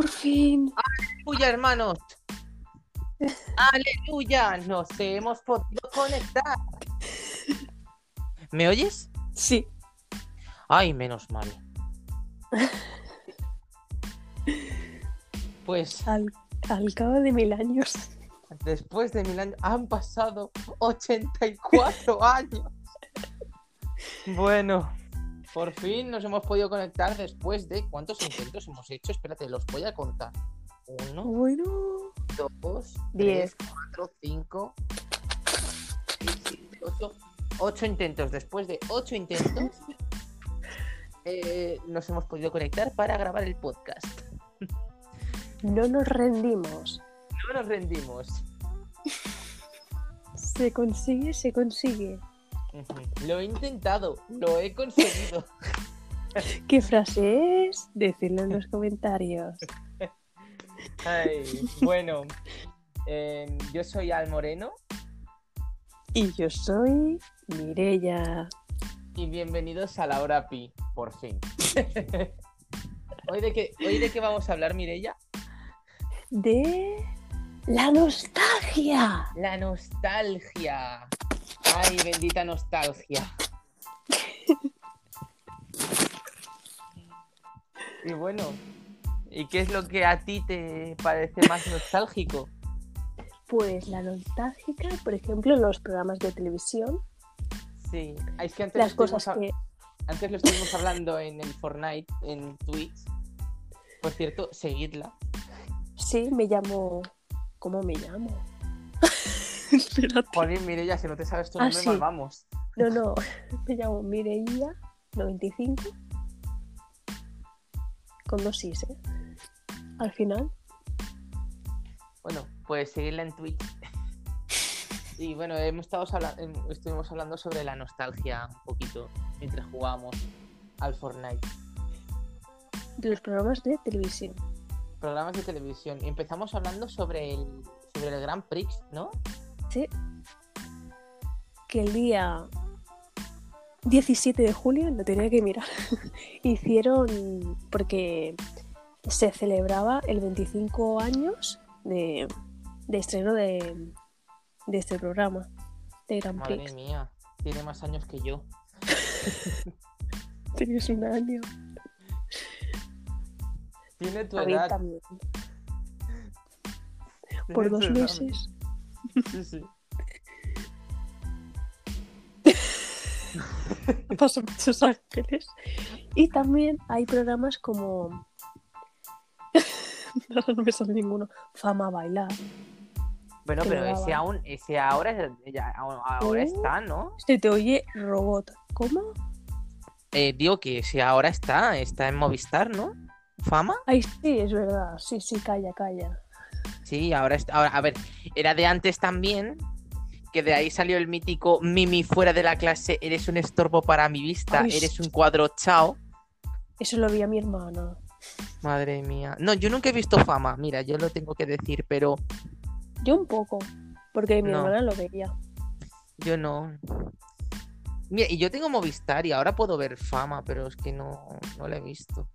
Por fin. ¡Aleluya, hermanos! ¡Aleluya! Nos hemos podido conectar. ¿Me oyes? Sí. Ay, menos mal. Pues Al, al cabo de mil años. después de mil años han pasado 84 años. Bueno, por fin nos hemos podido conectar después de cuántos intentos hemos hecho. Espérate, los voy a contar. Uno, Bueno. dos, Diez. tres, cuatro, cinco, seis, siete, ocho. Ocho intentos. Después de ocho intentos, eh, nos hemos podido conectar para grabar el podcast. No nos rendimos. No nos rendimos. Se consigue, se consigue. Lo he intentado, lo he conseguido. ¿Qué frase es? Decidlo en los comentarios. Ay, bueno, em, yo soy Al Moreno Y yo soy Mirella. y bienvenidos a la hora pi, por fin. ¿Hoy de qué, hoy de qué vamos a hablar, Mirella? De la nostalgia. La nostalgia. Ay, bendita nostalgia. Y bueno, ¿y qué es lo que a ti te parece más nostálgico? Pues la nostálgica, por ejemplo, los programas de televisión, Sí, es que antes, las lo estuvimos cosas que antes lo estuvimos hablando en el Fortnite, en Twitch. Por cierto, seguidla. sí me llamo. ¿Cómo me llamo? Espérate. Jolín, Mireya, si no te sabes tu Ah, nombre, sí. mal vamos. No, no, me llamo Mireia 95 con dos is, ¿eh? Al final. Bueno, pues seguirla en Twitch. Y bueno, hemos estado habla- em, estuvimos hablando sobre la nostalgia un poquito mientras jugábamos al Fortnite. de los programas de televisión. Programas de televisión. Y empezamos hablando sobre el, sobre el Grand Prix, ¿no? Que el día 17 de julio, lo tenía que mirar, hicieron, porque se celebraba el 25 años de, de estreno de, de este programa, de Grand Madre Prix. mía, tiene más años que yo. Tenías un año. Tiene tu A mí edad. también. Por dos edad. Sí, sí. Pasan muchos ángeles. Y también hay programas como. Ahora no me sale ninguno. Fama bailar. Bueno, pero ese aún, ese ahora, es- ya- ahora ¿Eh? está, ¿no? Se te oye robot. ¿Cómo? Eh, digo que ese ahora está, está en Movistar, ¿no? ¿Fama? Ay, sí, es verdad. Sí, sí, calla, calla. Sí, ahora está. Ahora, a ver, era de antes también, que de ahí salió el mítico Mimi fuera de la clase, eres un estorbo para mi vista, Ay, eres un cuadro chao. Eso lo vi a mi hermana. Madre mía. No, yo nunca he visto fama, mira, yo lo tengo que decir, pero Yo un poco. Porque mi No. hermana lo veía. yo no. Mira, y yo tengo Movistar y ahora puedo ver fama, pero es que no, no lo he visto.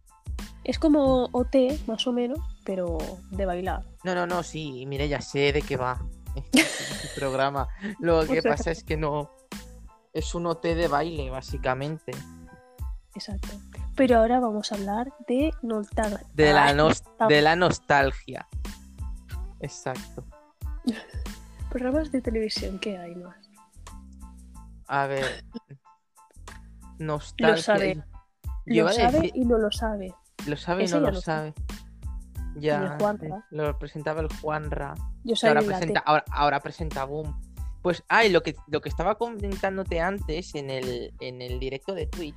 Es como OT, más o menos, pero de bailar. No, no, no, sí, mire, ya sé de qué va el programa. Lo que pasa es que no. Es un OT de baile, básicamente. Exacto. Pero ahora vamos a hablar de nostalgia. De la, Ay, nos- nostal- de la nostalgia. Exacto. Programas de televisión, ¿qué hay más? A ver. Nostalgia. Lo sabe. Yo Lo sabe decir- y no lo sabe. Lo sabe Ese no lo lo sabe. Ya. El Juanra. Lo presentaba el Juanra. Yo que soy ahora presenta, ahora, ahora presenta Boom. Pues, ay, lo que, lo que estaba comentándote antes en el, en el directo de Twitch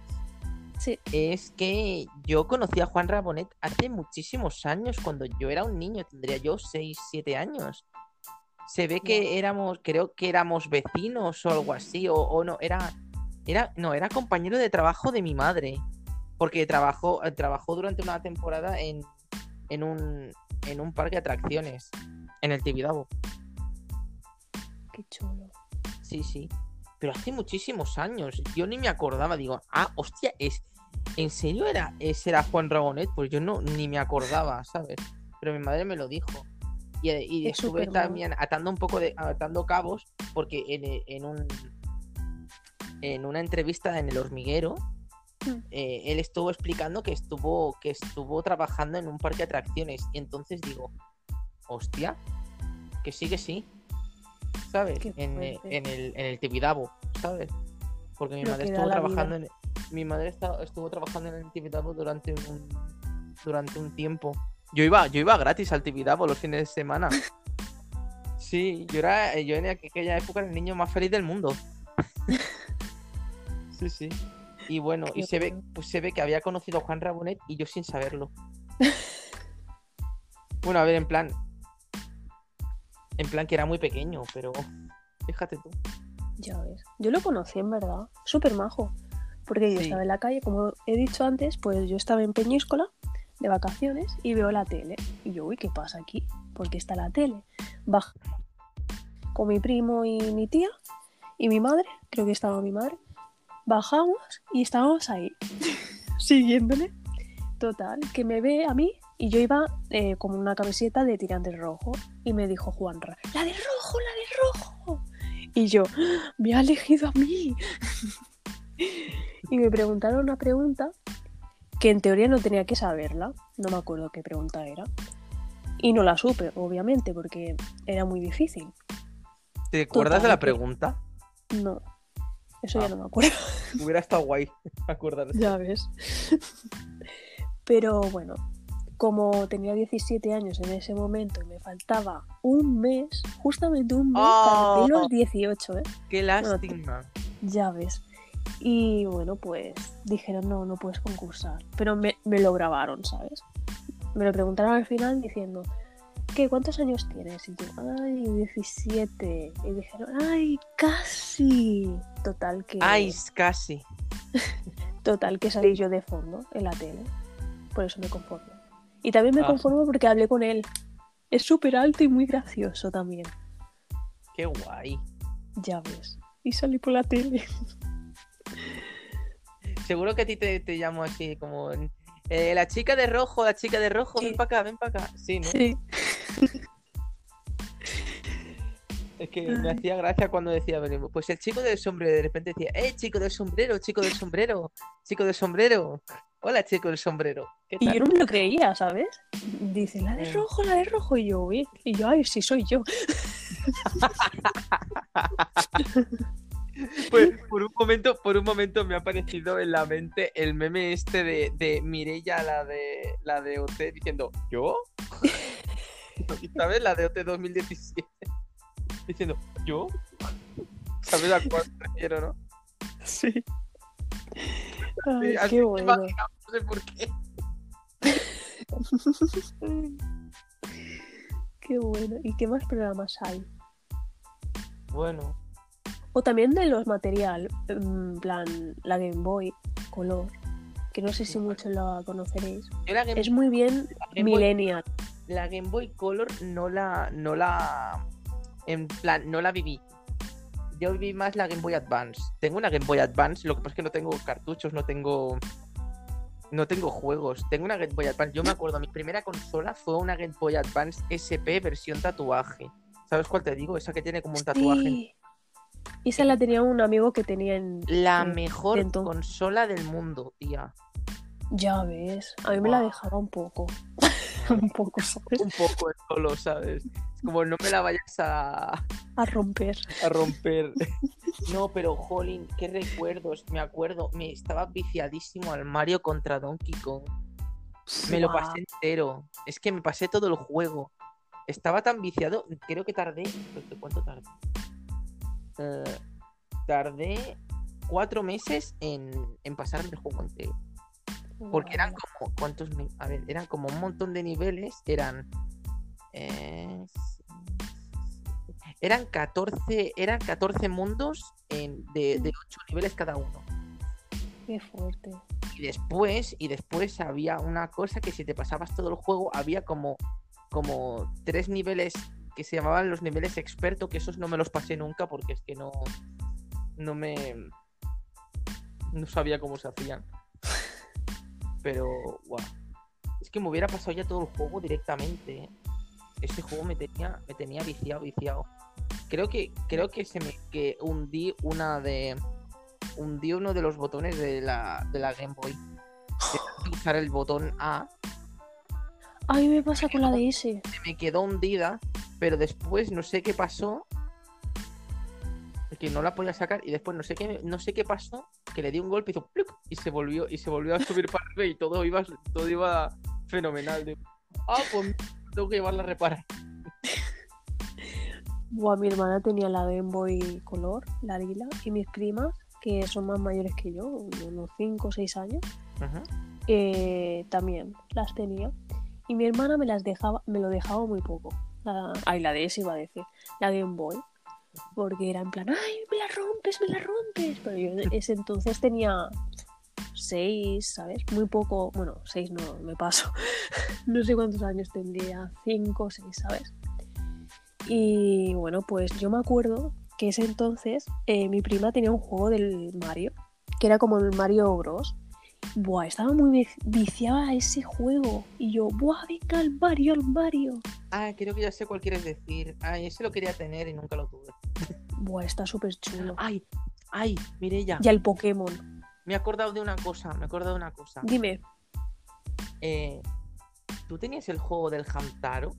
Sí, es que yo conocí a Juan Rabonet hace muchísimos años, cuando yo era un niño, tendría yo 6, 7 años. Se ve que éramos, creo que éramos vecinos o algo así, o, o no, era, era, no, era compañero de trabajo de mi madre, porque trabajó, eh, trabajó durante una temporada en, en, un, en un parque de atracciones, en el Tibidabo. qué chulo. Sí, sí. Pero hace muchísimos años. Yo ni me acordaba. Digo, ah, hostia, es. ¿En serio era ese era Juan Rabonet? Pues yo no ni me acordaba, ¿sabes? pero mi madre me lo dijo. Y, y Es estuve también atando un poco de atando cabos porque en, eh, en un en una entrevista en el hormiguero. Eh, él estuvo explicando que estuvo que estuvo trabajando en un parque de atracciones. Y entonces digo hostia que sí que sí sabes en, eh, en el en el Tibidabo sabes porque mi Lo madre estuvo trabajando en mi madre estuvo trabajando en el Tibidabo durante un durante un tiempo. Yo iba yo iba gratis al Tibidabo los fines de semana. Sí yo era yo en aquella época era el niño más feliz del mundo. Sí sí y bueno Qué y se ve pues se ve que había conocido a Juan Rabonet y yo sin saberlo bueno a ver en plan en plan que era muy pequeño pero fíjate tú Ya ves. Yo lo conocí en verdad. Súper majo. Porque yo Sí. estaba en la calle, como he dicho antes, pues yo estaba en Peñíscola de vacaciones y veo la tele. Y yo, uy, ¿qué pasa aquí? ¿Por qué está la tele? Baja con mi primo y mi tía y mi madre, creo que estaba mi madre. Bajamos y estábamos ahí, siguiéndole. Total, que me ve a mí y yo iba eh, con una camiseta de tirantes rojo. Y me dijo Juanra, la de rojo, la de rojo. Y yo, me ha elegido a mí. y me preguntaron una pregunta que en teoría no tenía que saberla. No me acuerdo qué pregunta era. Y no la supe, obviamente, porque era muy difícil. ¿te acuerdas de la pregunta? No, eso Ah. ya no me acuerdo. hubiera estado guay acordarse ya ves. Pero bueno, como tenía 17 años en ese momento y me faltaba un mes, justamente un mes para cumplir Oh. los 18, ¿eh? qué lástima Ya ves. Y bueno, pues dijeron, no, no puedes concursar. Pero me, me lo grabaron, ¿sabes? Me lo preguntaron al final diciendo, ¿qué? ¿Cuántos años tienes? Y yo, ay, 17. Y dijeron, ay, casi. Total que, ay casi total que salí yo de fondo en la tele. Por eso me conformo. Y también me Ah. conformo porque hablé con él. Es súper alto y muy gracioso también. qué guay Ya ves. Y salí por la tele. Seguro que a ti te, te llamo así como en- eh, la chica de rojo, la chica de rojo, ven para acá, ven para acá. Sí, ¿no? Sí. Es que me hacía gracia cuando decía, bueno, pues el chico del sombrero, de repente decía, ¡eh, chico del sombrero, chico del sombrero, chico del sombrero! Hola, chico del sombrero. ¿Qué Y yo no me lo creía, ¿sabes? Dice, la de Mm. rojo, la de rojo. Y yo, uy. Y yo, ay, sí soy yo. Pues, por un momento, por un momento me ha aparecido en la mente el meme este de, de Mirella, la de la de OT, diciendo, ¿yo? ¿Sabes? La de OT 2017. Diciendo, ¿yo? ¿Sabes a cuál me refiero, no? Sí. Sí, Ay, así qué bueno. no sé por qué. Qué bueno. ¿Y qué más programas hay? Bueno, O también de los material, en plan, la Game Boy Color, que no sé si muchos la conoceréis. la Es muy bien la Boy- millennial. la Game Boy Color no la, no la, en plan, no la viví. Yo viví más la Game Boy Advance. Tengo una Game Boy Advance, lo que pasa es que no tengo cartuchos, no tengo, no tengo juegos. Tengo una Game Boy Advance. Yo me acuerdo, mi primera consola fue una Game Boy Advance SP versión tatuaje. ¿Sabes cuál te digo? Esa que tiene como un tatuaje. Sí. Esa la tenía un amigo que tenía en... La mejor consola del mundo, tía. Ya ves, a mí me la dejaba un poco. un poco, ¿sabes? Un poco solo, ¿sabes? Es como no me la vayas a, A romper. a romper. No, pero jolín, qué recuerdos. Me acuerdo, me estaba viciadísimo al Mario contra Donkey Kong. Me lo pasé entero. Es que me pasé todo el juego. Estaba tan viciado, creo que tardé. ¿Cuánto tardé? Eh, tardé cuatro meses en, en pasarme el juego entero. Porque eran como. ¿Cuántos? A ver, eran como un montón de niveles. Eran. eh, eran 14. Eran 14 mundos en- de, de 8 niveles cada uno. Qué fuerte. Y después, y después había una cosa que si te pasabas todo el juego, había como, como tres niveles que se llamaban los niveles experto, que esos no me los pasé nunca porque es que no. No me. No sabía cómo se hacían. Pero, guau. Es que me hubiera pasado ya todo el juego directamente. ¿eh? Ese juego me tenía, me tenía viciado, viciado. Creo que, creo que se me que hundí una de. Hundí uno de los botones de la, de la Game Boy. De usar el botón A. A mí me pasa con la DS. Se me quedó hundida. Pero después no sé qué pasó. Que no la podía sacar. Y después no sé qué, no sé qué pasó. Que le di un golpe y hizo ¡pluc! y se volvió, y se volvió a subir para arriba y todo iba, todo iba fenomenal. Digo, ah, pues tengo que llevarla a reparar. Buah, mi hermana tenía la Game Boy Color, la lila, y mis primas, que son más mayores que yo, unos 5 o 6 años, eh, también las tenía. Y mi hermana me las dejaba, me lo dejaba muy poco. La, ay, la DS iba a decir, la Game Boy. Porque era en plan, ay, me la rompes, me la rompes. Pero yo ese entonces tenía 6, ¿sabes? Muy poco, bueno, 6 no, me paso. no sé cuántos años tendría, 5 o 6, ¿sabes? Y bueno, pues yo me acuerdo que ese entonces eh, mi prima tenía un juego del Mario, que era como el Mario Bros. Buah, estaba muy vi- viciada a ese juego. Y yo, buah, venga al Mario, al Mario. Ah, creo que ya sé cuál quieres decir. Ay, ese lo quería tener y nunca lo tuve. Buah, está súper chulo. Ay, ay, Mireya. Y al Pokémon. Me he acordado de una cosa, me he acordado de una cosa. Dime, Eh, ¿Tú tenías el juego del Hamtaro?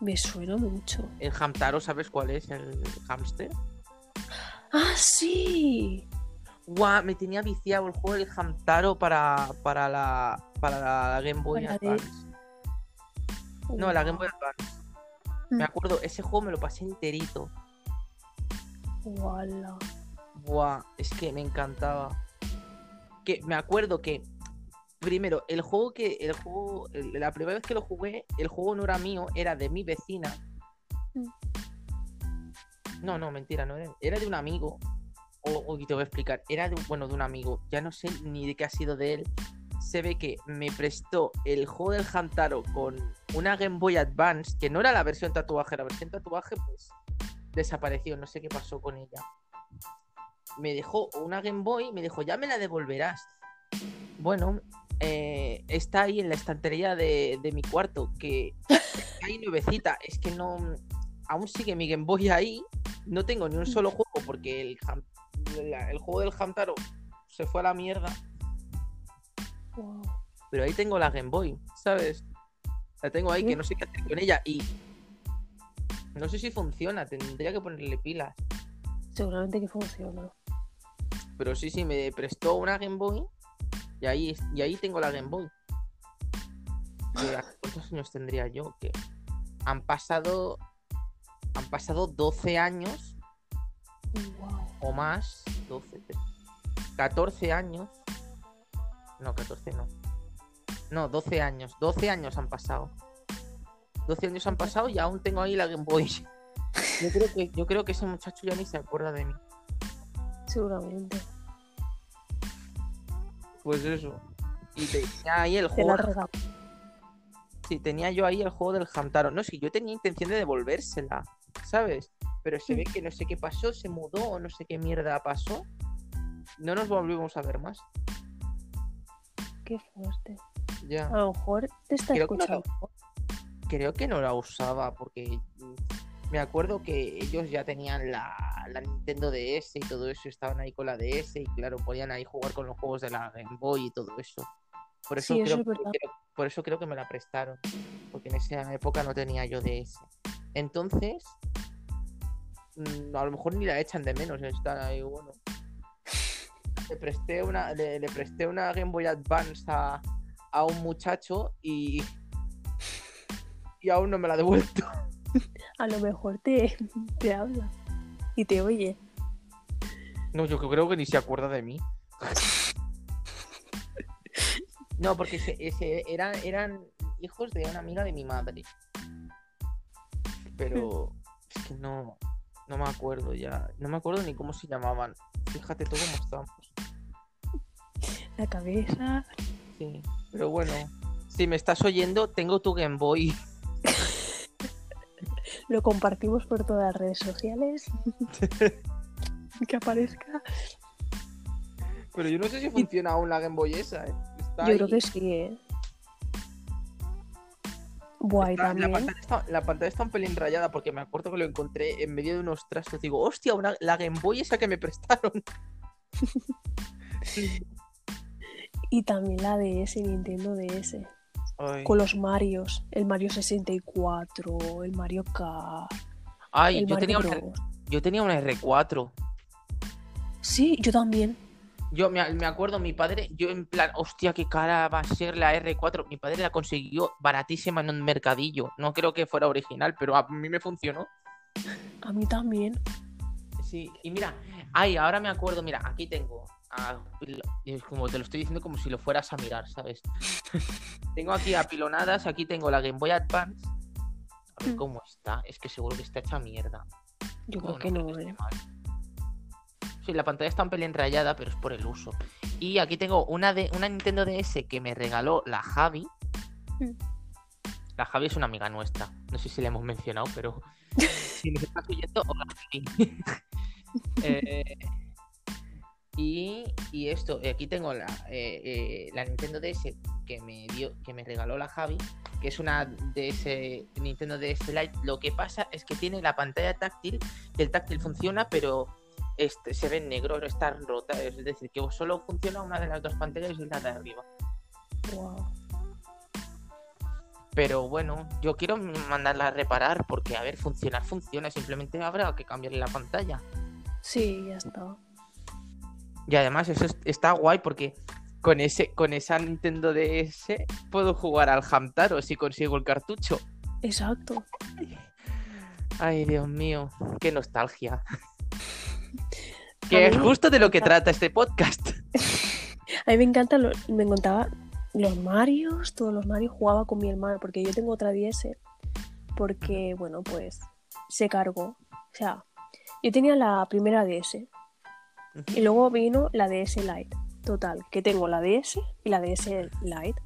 me suena mucho. El Hamtaro, ¿sabes cuál es? El hamster. ¡Ah, sí! Guau, me tenía viciado el juego del Hamtaro para, para, la, para la Game Boy Para de- Advance. No, la Game Boy Advance. Mm. Me acuerdo, ese juego me lo pasé enterito. Guala. Buah, es que me encantaba. Que me acuerdo que primero, el juego que el juego el- la primera vez que lo jugué, el juego no era mío, era de mi vecina. Mm. No, no, mentira, no era, era de un amigo. O, o te voy a explicar, era de bueno, de un amigo. Ya no sé ni de qué ha sido de él. Se ve que me prestó el juego del Hamtaro con una Game Boy Advance, que no era la versión tatuaje, la versión tatuaje pues desapareció, no sé qué pasó con ella me dejó una Game Boy, me dijo, ya me la devolverás. Bueno, eh, está ahí en la estantería de, de mi cuarto, que ahí nuevecita. Es que no. Aún sigue mi Game Boy ahí. No tengo ni un solo juego porque el, la- el juego del Hamtaro se fue a la mierda. Wow. Pero ahí tengo la Game Boy, ¿sabes? La tengo ahí que no sé qué hacer con ella y. No sé si funciona, tendría que ponerle pilas. Seguramente que funciona. Pero sí, sí, me prestó una Game Boy y ahí, y ahí tengo la Game Boy. Que, ¿a ¿Cuántos años tendría yo? Que han pasado. Han pasado 12 años Wow. o más. 12, 14 años. No, 14 no. No, 12 años. 12 años han pasado. 12 años han pasado y aún tengo ahí la Game Boy. Yo creo que, yo creo que ese muchacho ya ni se acuerda de mí. Seguramente. Pues eso. Y tenía ahí el juego. Sí, tenía yo ahí el juego del Hamtaro. No, sí, yo tenía intención de devolvérsela, ¿sabes? Pero se ve que no sé qué pasó, se mudó o no sé qué mierda pasó. No nos volvimos a ver más. Qué fuerte. Ya. A lo mejor te está Creo que no escuchando. Creo que no la usaba porque mm, me acuerdo que ellos ya tenían la, la Nintendo DS y todo eso, estaban ahí con la DS y claro, podían ahí jugar con los juegos de la Game Boy y todo eso. Por eso, Sí, eso creo, es creo- por eso creo que me la prestaron, porque en esa época no tenía yo DS. Entonces, mm, a lo mejor ni la echan de menos, están ahí, bueno. Le presté una, le, le presté una Game Boy Advance a, a un muchacho y, y aún no me la ha devuelto. A lo mejor te, te habla y te oye. No, yo creo que ni se acuerda de mí. No, porque se- ese- eran, eran hijos de una amiga de mi madre. Pero es que no, no me acuerdo ya. No me acuerdo ni cómo se llamaban. Fíjate tú cómo estamos. La cabeza. Sí. Pero bueno, si me estás oyendo, tengo tu Game Boy. Lo compartimos por todas las redes sociales. que aparezca. Pero yo no sé si funciona aún la Game Boy esa. ¿eh? Está Yo creo que sí, ¿eh? La, pantalla está, la pantalla está un pelín rayada porque me acuerdo que lo encontré en medio de unos trastos. Digo, hostia, una, la Game Boy esa que me prestaron. Y también la DS, Nintendo DS. Ay, Con los Marios. El Mario 64, el Mario Kart, Ay, el yo, Mario tenía una, yo tenía una R4. Sí, yo también. Yo me, me acuerdo, mi padre, yo en plan, hostia, qué cara va a ser la R4. Mi padre la consiguió baratísima en un mercadillo. No creo que fuera original, pero a mí me funcionó. A mí también. Sí, y mira, ay, ahora me acuerdo, mira, aquí tengo. es como te lo estoy diciendo como si lo fueras a mirar, ¿sabes? tengo aquí apilonadas, aquí tengo la Game Boy Advance. A ver Mm. cómo está, es que seguro que está hecha mierda. Yo creo que no, ¿eh? Sí, la pantalla está un pelín rayada, pero es por el uso. Y aquí tengo una de una Nintendo DS que me regaló la Javi. Mm. La Javi es una amiga nuestra. No sé si la hemos mencionado, pero si nos estás oyendo, hola Javi. Eh, y, y esto, eh, aquí tengo la, eh, eh, la Nintendo DS que me dio, que me regaló la Javi, que es una DS Nintendo DS Lite. Lo que pasa es que tiene la pantalla táctil, y el táctil funciona, pero este, se ve en negro, no está rota. Es decir, que solo funciona una de las dos pantallas y la de arriba. Wow. Pero bueno, yo quiero mandarla a reparar porque, a ver, funcionar funciona, simplemente habrá que cambiarle la pantalla. Sí, ya está. Y además eso es- está guay porque con ese con esa Nintendo DS puedo jugar al Hamtaro si consigo el cartucho. Exacto. Ay, Dios mío, qué nostalgia. Que es justo de lo que trata este podcast. A mí me encanta, lo- me encantaba los Marios, todos los Marios jugaba con mi hermano, porque yo tengo otra DS, porque, bueno, pues se cargó. O sea, yo tenía la primera DS y luego vino la DS Lite. Total, que tengo la DS y la DS Lite.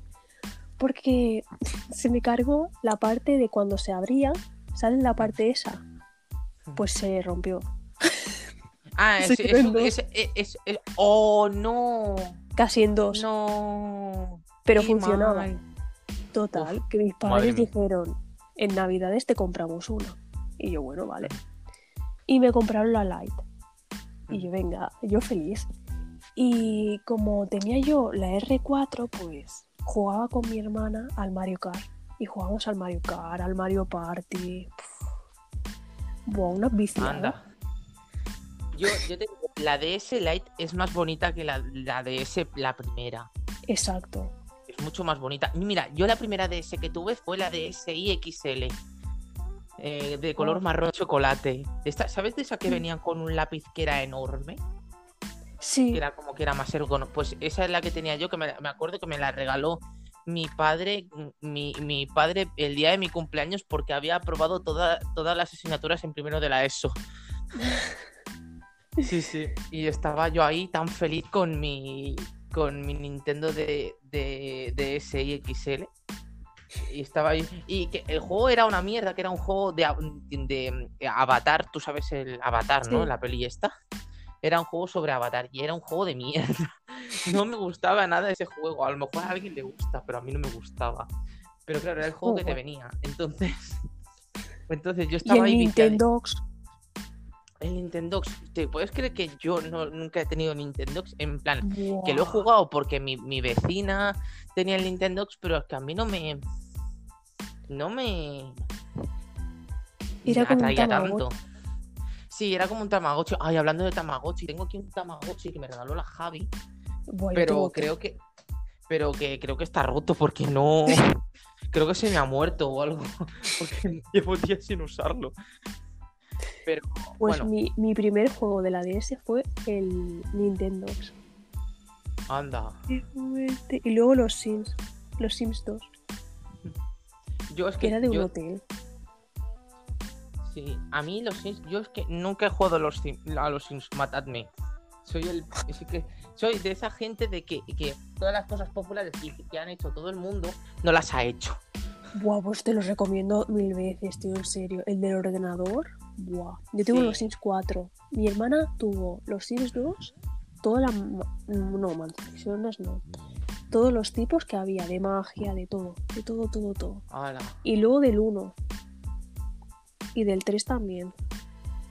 Porque se me cargó la parte de cuando se abría, ¿sale la parte esa? Pues se rompió. Ah, es, es- es- Oh, no. Casi en dos, No. pero funcionaba. mal. Total, que mis padres dijeron, en Navidades te compramos una. Y yo, bueno, vale. Y me compraron la Lite. Y yo, venga, yo feliz. Y como tenía yo la R4, pues jugaba con mi hermana al Mario Kart. Y jugábamos al Mario Kart, al Mario Party. Puf. Buah, una viciada. Anda. Yo, yo te digo, la DS Lite es más bonita que la, la DS la primera. Exacto. Es mucho más bonita. Mira, yo la primera DS que tuve fue la DSi XL. eh, de color Oh. marrón chocolate. Esta, ¿Sabes de esa que venían con un lápiz que era enorme? Sí, Que era como que era más ergonómico. Pues esa es la que tenía yo, que me, me acuerdo que me la regaló mi padre, mi, mi padre el día de mi cumpleaños porque había aprobado toda- todas las asignaturas en primero de la ESO. Sí, sí. Y estaba yo ahí tan feliz con mi con mi Nintendo de, de, de SI XL. Y estaba ahí. Y que el juego era una mierda, que era un juego de, de, de Avatar, tú sabes el Avatar, ¿no? Sí. La peli esta. Era un juego sobre Avatar y era un juego de mierda. No me gustaba nada ese juego. A lo mejor a alguien le gusta, pero a mí no me gustaba. Pero claro, era el juego Oh, que te venía. Entonces. Entonces yo y estaba el ahí viciado- Nintendox. El Nintendo, ¿te puedes creer que yo no, nunca he tenido Nintendo? En plan, que lo he jugado porque mi, mi vecina tenía el Nintendo, pero es que a mí no me. No me. Era me como atraía tanto. Sí, era como un Tamagotchi. Ay, hablando de Tamagotchi, tengo aquí un Tamagotchi que me regaló la Javi, yo pero creo que. Pero que creo que está roto porque no. creo que se me ha muerto o algo. Porque llevo días sin usarlo. Pero Pues bueno, mi, mi primer juego de la DS fue el Nintendox. anda. Y luego los Sims. Los Sims 2. Yo es Que que era de un yo- hotel. Sí, a mí los Sims, yo es que nunca he jugado a los Sims, a los Sims, matadme. Soy el, es que soy de esa gente de que, que todas las cosas populares que, que han hecho todo el mundo no las ha hecho. Buah, pues te los recomiendo mil veces, tío, en serio. El del ordenador. Buah. Yo tengo Sí. los Sims 4. Mi hermana tuvo los Sims 2. Toda la. No, mansiones no. todos los tipos que había, de magia, de todo, de todo, todo, todo. Ala. Y luego del 1. Y del 3 también.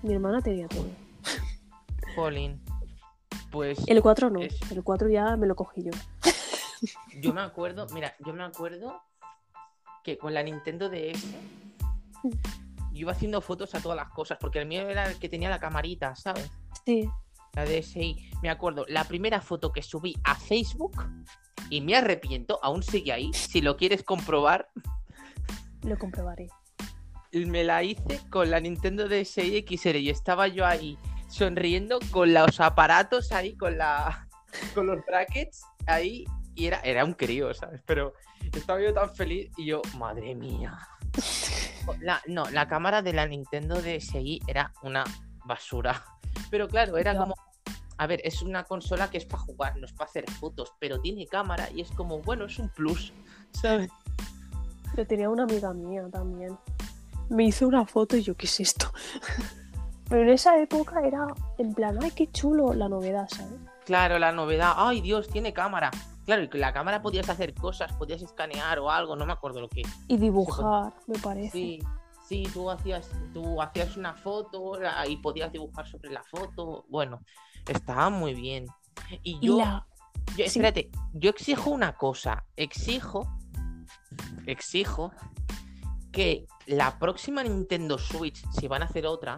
Mi hermana tenía todo. Jolín. Pues El 4 no, Es- el 4 ya me lo cogí yo. yo me acuerdo, mira, yo me acuerdo que con la Nintendo DS yo iba haciendo fotos a todas las cosas, porque el mío era el que tenía la camarita, ¿sabes? Sí, La DSi. Me acuerdo, la primera foto que subí a Facebook y me arrepiento, aún sigue ahí. Si lo quieres comprobar, lo comprobaré. me la hice con la Nintendo DSi XL y estaba yo ahí sonriendo con los aparatos ahí, con la con los brackets ahí y era, era un crío, ¿sabes? Pero estaba yo tan feliz y yo, madre mía. La- no, la cámara de la Nintendo DSi era una basura. Pero claro, era como. A ver, es una consola que es para jugar, no es para hacer fotos, pero tiene cámara y es como, bueno, es un plus, ¿sabes? Yo tenía una amiga mía también. Me hizo una foto y yo, ¿qué es esto? Pero en esa época era en plan, ay, qué chulo la novedad, ¿sabes? Claro, la novedad. Ay, Dios, tiene cámara. Claro, y con la cámara podías hacer cosas, podías escanear o algo, no me acuerdo lo que. Y dibujar, me parece. Sí, sí, tú hacías, tú hacías una foto y podías dibujar sobre la foto. Bueno, estaba muy bien. Y Y yo, la... yo- sí. espérate, yo exijo una cosa. Exijo, exijo que la próxima Nintendo Switch, si van a hacer otra,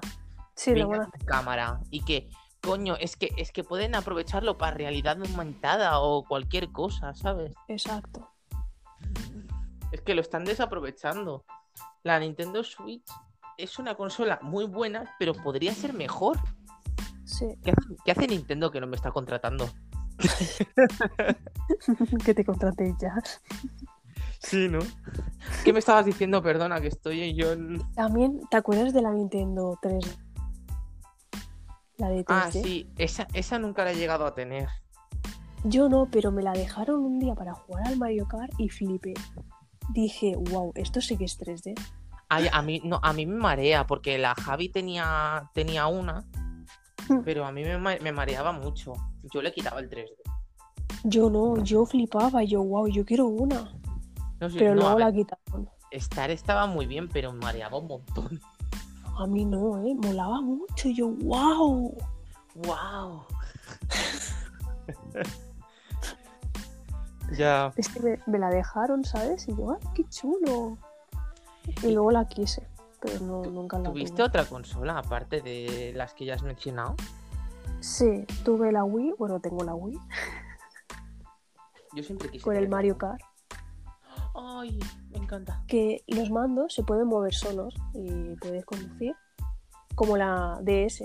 Sí, la cámara y que coño es que es que pueden aprovecharlo para realidad aumentada o cualquier cosa sabes Exacto. es que lo están desaprovechando la Nintendo Switch es una consola muy buena pero podría ser mejor Sí. ¿qué hace, qué hace Nintendo que no me está contratando? que te contraté ya. sí no ¿qué me estabas diciendo perdona que estoy yo en... También, ¿te acuerdas de la Nintendo 3? La de 3D. ah sí esa esa nunca la he llegado a tener Yo no, pero me la dejaron un día para jugar al Mario Kart y flipé. Dije, wow, esto sí que es 3D. Ay, a mí no a mí me marea porque la Javi tenía tenía una Hmm. pero a mí me, ma- me mareaba mucho. Yo le quitaba el 3D. Yo no, yo flipaba, yo, wow, yo quiero una. No Pero no, luego la quitaron. Star estaba muy bien, pero mareaba un montón. A mí no, ¿eh? Molaba mucho. Yo, wow. ¡Wow! ya. Es que me, me la dejaron, ¿sabes? Y yo, ay, qué chulo. Y luego la quise, pero no, nunca la ¿Tuviste tuve. otra consola aparte de las que ya has mencionado? Sí, tuve la Wii, bueno, tengo la Wii, Yo siempre quise. con el Mario. Kart. Ay, me encanta. que los mandos se pueden mover solos y puedes conducir como la DS.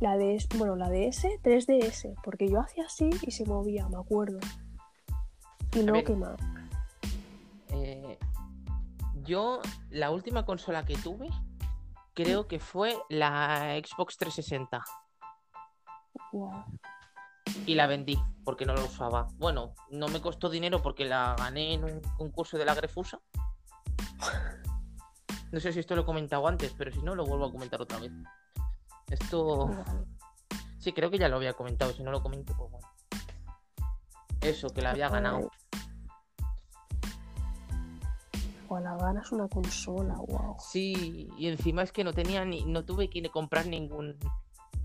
La DS, bueno, la DS, 3DS, porque yo hacía así y se movía, me acuerdo. Y no quemaba. Eh, yo, la última consola que tuve, creo que fue la Xbox 360. Wow. Y la vendí porque no la usaba. Bueno, no me costó dinero porque la gané en un concurso de la Grefusa. No sé si esto lo he comentado antes, pero si no, lo vuelvo a comentar otra vez. Esto. Sí, creo que ya lo había comentado. Si no lo comento, pues bueno. Eso, que la había ganado. O la ganas una consola, wow. Sí, y encima es que no tenía ni. No tuve que comprar ningún.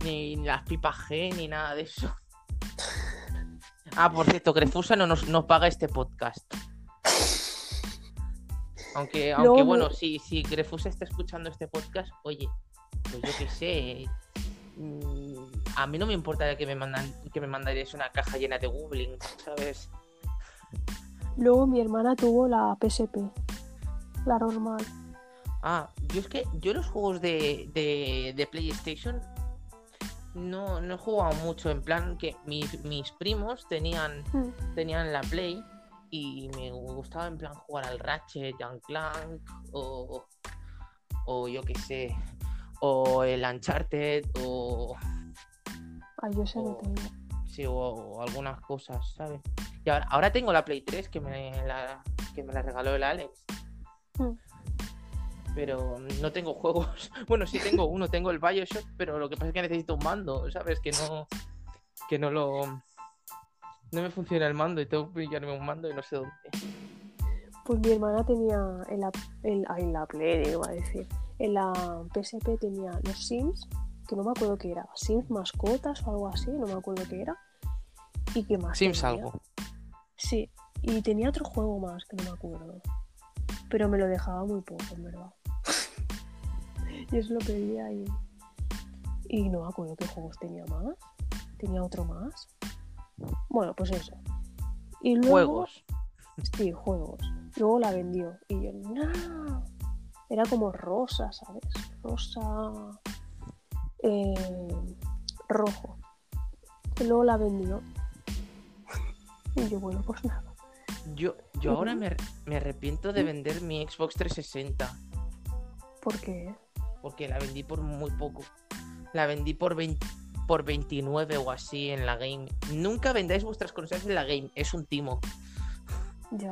Ni las pipas G ni nada de eso. Ah, por cierto, Grefusa no nos, nos paga este podcast. Aunque, aunque bueno, si, si Grefusa está escuchando este podcast, oye, pues yo qué sé. mm, A mí no me importaría que me mandan, que me mandaríais una caja llena de googling, ¿sabes? Luego mi hermana tuvo la PSP, la normal. Ah, yo es que yo los juegos de, de, de PlayStation no, no he jugado mucho. En plan que mis, mis primos tenían, Hmm. tenían la Play y me gustaba en plan jugar al Ratchet, and Clank o, o yo qué sé, o el Uncharted o, Ay, yo sé no Oh. tengo. sí, o, o algunas cosas, ¿sabes? Y ahora, ahora tengo la Play 3 que me la, que me la regaló el Alex. Hmm. Pero no tengo juegos. Bueno, sí tengo uno, tengo el Bioshock, pero lo que pasa es que necesito un mando, ¿sabes? Que no, que no lo, No me funciona el mando y tengo que pillarme un mando y no sé dónde. Pues mi hermana tenía en la, en, en la Play, iba a decir. En la PSP tenía los Sims, que no me acuerdo qué era. Sims mascotas o algo así, no me acuerdo qué era. ¿Y qué más? Sims tenía? algo. Sí, y tenía otro juego más que no me acuerdo. Pero me lo dejaba muy poco, en verdad. Y eso lo pedía y. Y no me acuerdo qué juegos tenía más. Tenía otro más. Bueno, pues eso. Y luego. Juegos. Sí, juegos. Luego la vendió. Y yo, no. Era como rosa, ¿sabes? Rosa. eh, rojo. Y luego la vendió. y yo, bueno, pues nada. Yo, yo ahora me, me arrepiento de vender mi Xbox 360 Porque. Porque la vendí por muy poco. La vendí por 20 por 29 o así en la game. Nunca vendáis vuestras consolas en la game, es un timo. Ya.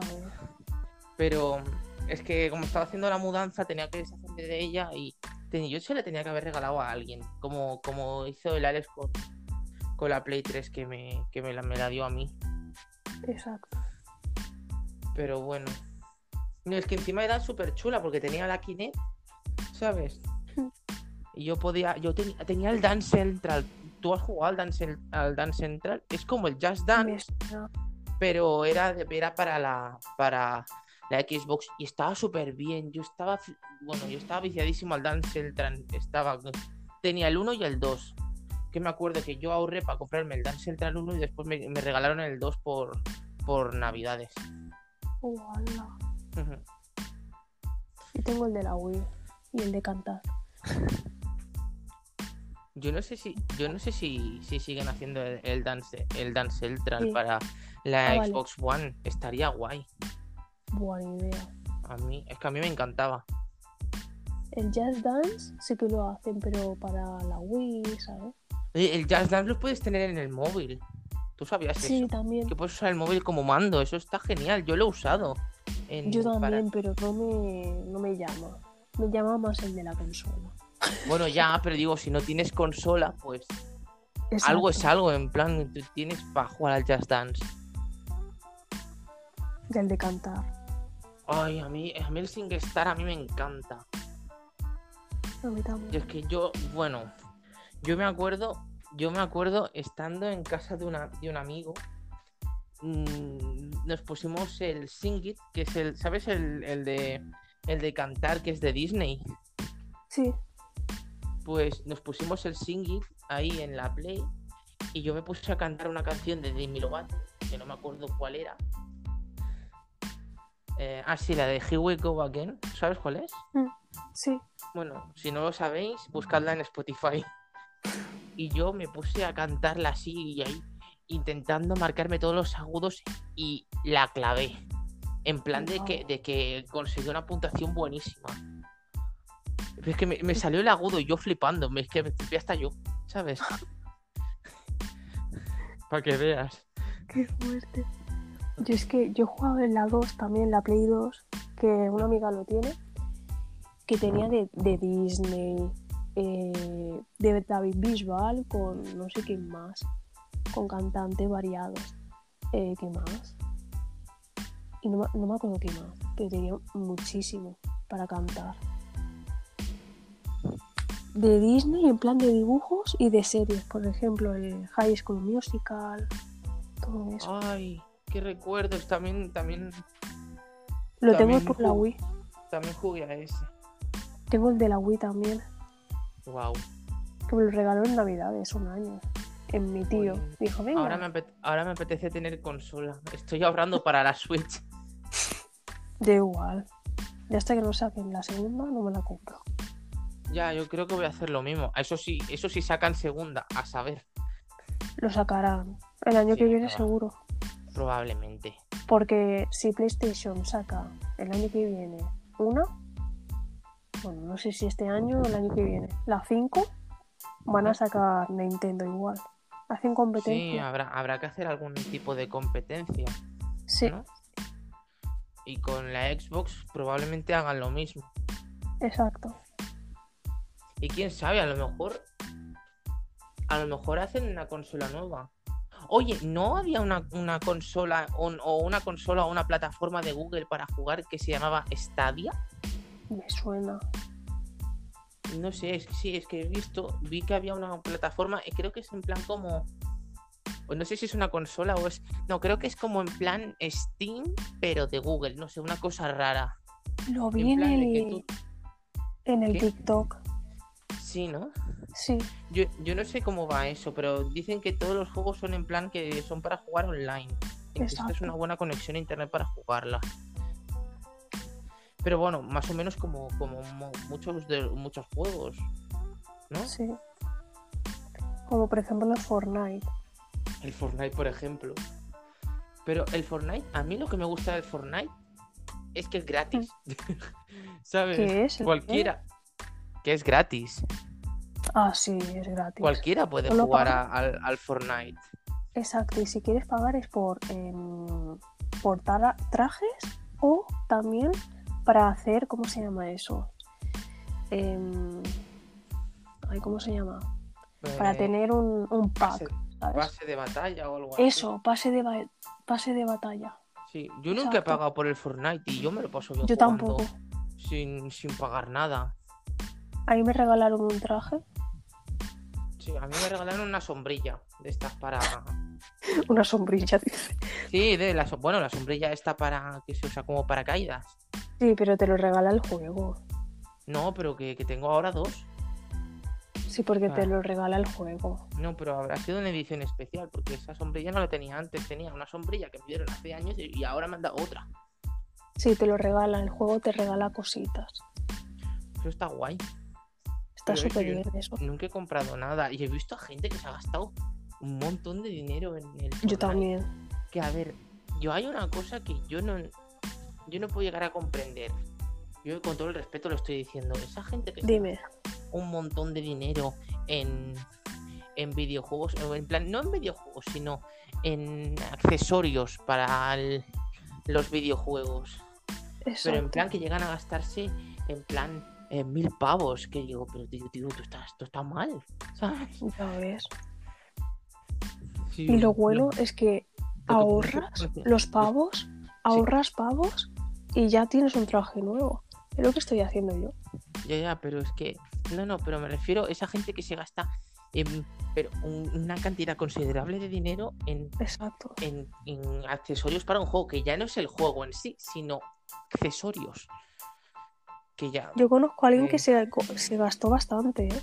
Pero es que como estaba haciendo la mudanza tenía que deshacerme de ella y yo se la tenía que haber regalado a alguien, como, como hizo el Alex con, con la Play 3 que me, que me, la, me la dio a mí. Exacto. Pero bueno. No, es que encima era súper chula porque tenía la Kinect, ¿sabes? Y yo podía, yo ten- tenía el Dance Central. ¿Tú has jugado al Dance, al Dance Central? Es como el Just Dance, pero era, era para la para la Xbox y estaba súper bien. Yo estaba, bueno, yo estaba viciadísimo al Dance Central. Estaba, tenía el 1 y el 2. Que me acuerdo que yo ahorré para comprarme el Dance Central 1 y después me, me regalaron el 2 por, por Navidades. Ojalá. Ujú. Y tengo el de la Wii y el de cantar. Yo no sé si, yo no sé si, si siguen haciendo el, el dance, el dance central Sí. para la Ah, vale. Xbox One. Estaría guay. Buena idea. A mí, es que a mí me encantaba. El Jazz Dance sí que lo hacen, pero para la Wii, ¿sabes? El Just Dance lo puedes tener en el móvil. ¿Tú sabías Sí, eso? también. Que puedes usar el móvil como mando. Eso está genial. Yo lo he usado. en- Yo para- también, pero no me, no me llama. Me llama más el de la consola. Bueno, ya, pero digo, si no tienes consola, pues algo es algo. En plan, tú tienes para jugar al Just Dance. Y el de cantar. Ay, a mí, a mí el SingStar a mí me encanta. A mí también. Y es que yo, bueno, yo me acuerdo, yo me acuerdo estando en casa de, una, de un amigo, mm, nos pusimos el Sing It, que es el, ¿sabes? El, el de el de cantar que es de Disney. Sí. Pues nos pusimos el Sing It ahí en la Play y yo me puse a cantar una canción de Demi Lovato, que no me acuerdo cuál era. Eh, ah, sí, la de Here We Go Again, ¿sabes cuál es? Sí. Bueno, si no lo sabéis, buscadla en Spotify. Y yo me puse a cantarla así y ahí, intentando marcarme todos los agudos y la clavé. En plan de que, de que conseguí una puntuación buenísima. Es que me, me salió el agudo y yo flipando. me- Es que me flipé hasta yo, ¿sabes? Para que veas. Qué fuerte. Yo es que yo he jugado en la 2 también, la Play 2, que una amiga lo tiene, que tenía de, de Disney, eh, de David Bisbal, con no sé quién más, con cantantes variados. Eh, ¿Qué más? Y no, no me acuerdo qué más, pero tenía muchísimo para cantar. De Disney, en plan de dibujos y de series, por ejemplo, el High School Musical, todo eso. Ay, qué recuerdos. También, también, Lo tengo por la. Wii. también jugué a ese. Tengo el de la Wii también, Wow. que me lo regaló en Navidades un año. En mi tío. Oye, Dijo, venga. Ahora me, ahora me apetece tener consola. Estoy ahorrando para la Switch. Da igual. Ya hasta que no saquen la segunda, no me la compro. Ya, yo creo que voy a hacer lo mismo. Eso sí, eso sí sacan segunda, a saber, Lo sacarán. El año Sí, que viene seguro. probablemente. Porque si PlayStation saca el año que viene una, bueno, no sé si este año o el año que viene, la 5, van a sacar Nintendo igual. Hacen Sí, competencia. habrá, habrá que hacer algún tipo de competencia, Sí, ¿no? Y con la Xbox probablemente hagan lo mismo. exacto. Y quién sabe, a lo mejor. A lo mejor hacen una consola nueva. Oye, ¿no había una, una consola o una consola o una plataforma de Google para jugar que se llamaba Stadia? Me suena. No sé, es que sí, es que he visto, vi que había una plataforma, y creo que es en plan como. o no sé si es una consola o es. No, creo que es como en plan Steam, pero de Google, no sé, una cosa rara. Lo vi en el, tú. en el ¿Qué? TikTok. Sí, ¿no? Sí. Yo, yo no sé cómo va eso, pero dicen que todos los juegos son en plan que son para jugar online. y que esto es una buena conexión a internet para jugarla. Pero bueno, más o menos como, como mo- muchos de muchos juegos, ¿no? Sí. Como por ejemplo el Fortnite. El Fortnite, por ejemplo. Pero el Fortnite, a mí lo que me gusta del Fortnite es que es gratis. ¿Sabes? ¿Qué es? Cualquiera. Que es gratis. Ah, sí, es gratis. Cualquiera puede Solo jugar a- al, al Fortnite. Exacto, y si quieres pagar es por, em, por tra- trajes o también para hacer, ¿cómo se llama eso? Ay, ¿Cómo se llama? Para Eh, tener un, un pase, pack, ¿sabes? pase de batalla o algo así. Eso, pase de, ba- pase de batalla. Sí, yo nunca he pagado por el Fortnite y yo me lo paso bien Yo tampoco. Sin, sin pagar nada. A mí me regalaron un traje, Sí, a mí me regalaron una sombrilla de estas para. una sombrilla, dice. Sí, de la bueno, la sombrilla esta para que se usa como paracaídas. Sí, pero te lo regala el juego. No, pero que, que tengo ahora dos. Sí, porque te Ah. lo regala el juego. No, pero habrá sido una edición especial, porque esa sombrilla no la tenía antes. Tenía una sombrilla que me dieron hace años y y ahora me han dado otra. Sí, te lo regala, el juego te regala cositas. Eso está guay. Está súper yo- bien eso. Nunca he comprado nada y he visto a gente que se ha gastado un montón de dinero en el. Yo Fortnite. también. Que a ver, yo hay una cosa que yo no. Yo no puedo llegar a comprender. Yo con todo el respeto lo estoy diciendo. Esa gente que Dime. un montón de dinero en, en videojuegos, en plan, no en videojuegos, sino en accesorios para el- los videojuegos. Pero en Exacto. plan que llegan a gastarse en plan eh, mil pavos, que digo, pero tío, tío, tú estás, esto está mal, ¿sabes? Ya ves. Sí, Y lo bueno no, es que ahorras los pavos, ahorras pavos y ya tienes un traje nuevo. Es lo que estoy haciendo yo. Ya, ya, pero es que. No, no, pero me refiero a esa gente que se gasta en, pero un- una cantidad considerable de dinero en Exacto. en, en accesorios para un juego, que ya no es el juego en sí, sino accesorios. Que ya, Yo conozco a alguien Eh. que se, se gastó bastante, ¿eh?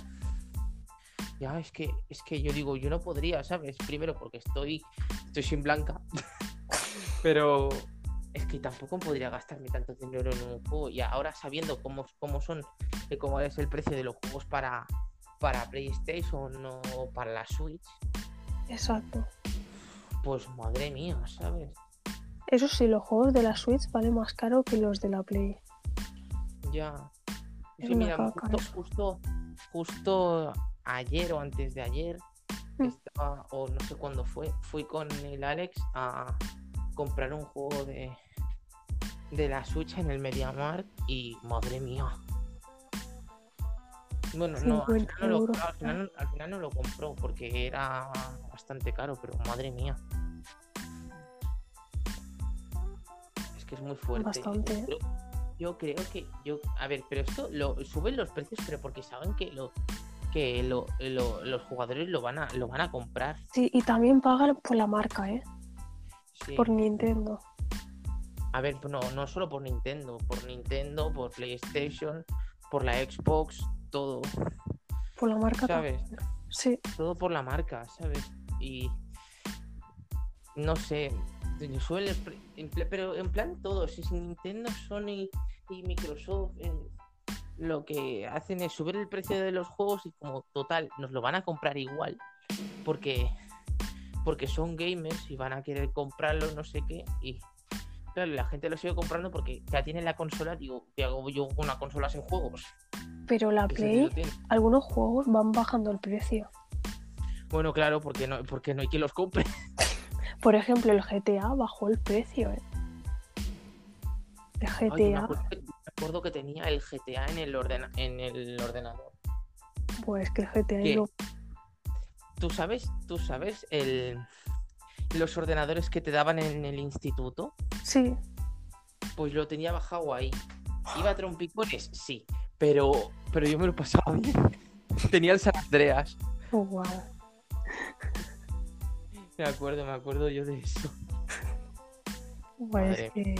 ya es que, es que yo digo, yo no podría, ¿sabes? Primero porque estoy, estoy sin blanca. Pero es que tampoco podría gastarme tanto dinero en un juego. Y ahora sabiendo cómo, cómo son, y cómo es el precio de los juegos para, para PlayStation o para la Switch, Exacto. pues madre mía, ¿sabes? Eso sí, los juegos de la Switch valen más caro que los de la Play. Ya. Sí, mira, justo, justo, justo ayer o antes de ayer, Mm. estaba, o no sé cuándo fue, fui con el Alex a comprar un juego de, de la Switch en el MediaMarkt y madre mía. Bueno, no, al 50 final no, lo, euros. al final no- al final no lo compró porque era bastante caro, pero madre mía. Es que es muy fuerte. Bastante. Yo, creo que yo, a ver, pero esto lo suben los precios, pero porque saben que lo que lo, lo- los jugadores lo van a lo van a comprar. Sí, y también pagan por la marca, ¿eh? Sí. Por Nintendo. A ver, no, no solo por Nintendo, por Nintendo, por PlayStation, por la Xbox, todo, Por la marca ¿sabes? Sí, Todo por la marca, ¿sabes? Y no sé, pre- en pla- pero en plan todos, si es Nintendo, Sony y Microsoft, eh, lo que hacen es subir el precio de los juegos y como total, nos lo van a comprar igual, porque porque son gamers y van a querer comprarlo, no sé qué, y claro, la gente lo sigue comprando porque ya tienen la consola, digo, ¿qué hago yo con una consola sin juegos? pero la ¿Qué Play, tiene? algunos juegos van bajando el precio. Bueno, claro, porque no, porque no hay quien los compre. Por ejemplo, el GTA bajó el precio, ¿eh? El Ay, me, GTA, acuerdo que, me acuerdo que tenía el GTA en el, ordena- en el ordenador. pues que el GTA lo- Tú sabes, tú sabes el, los ordenadores que te daban en el instituto, Sí. pues lo tenía bajado ahí. ¿Iba a trompicones? Sí, pero, pero yo me lo pasaba bien. Tenía el San Andreas. Oh, wow. Me acuerdo, me acuerdo yo de eso. Pues es que.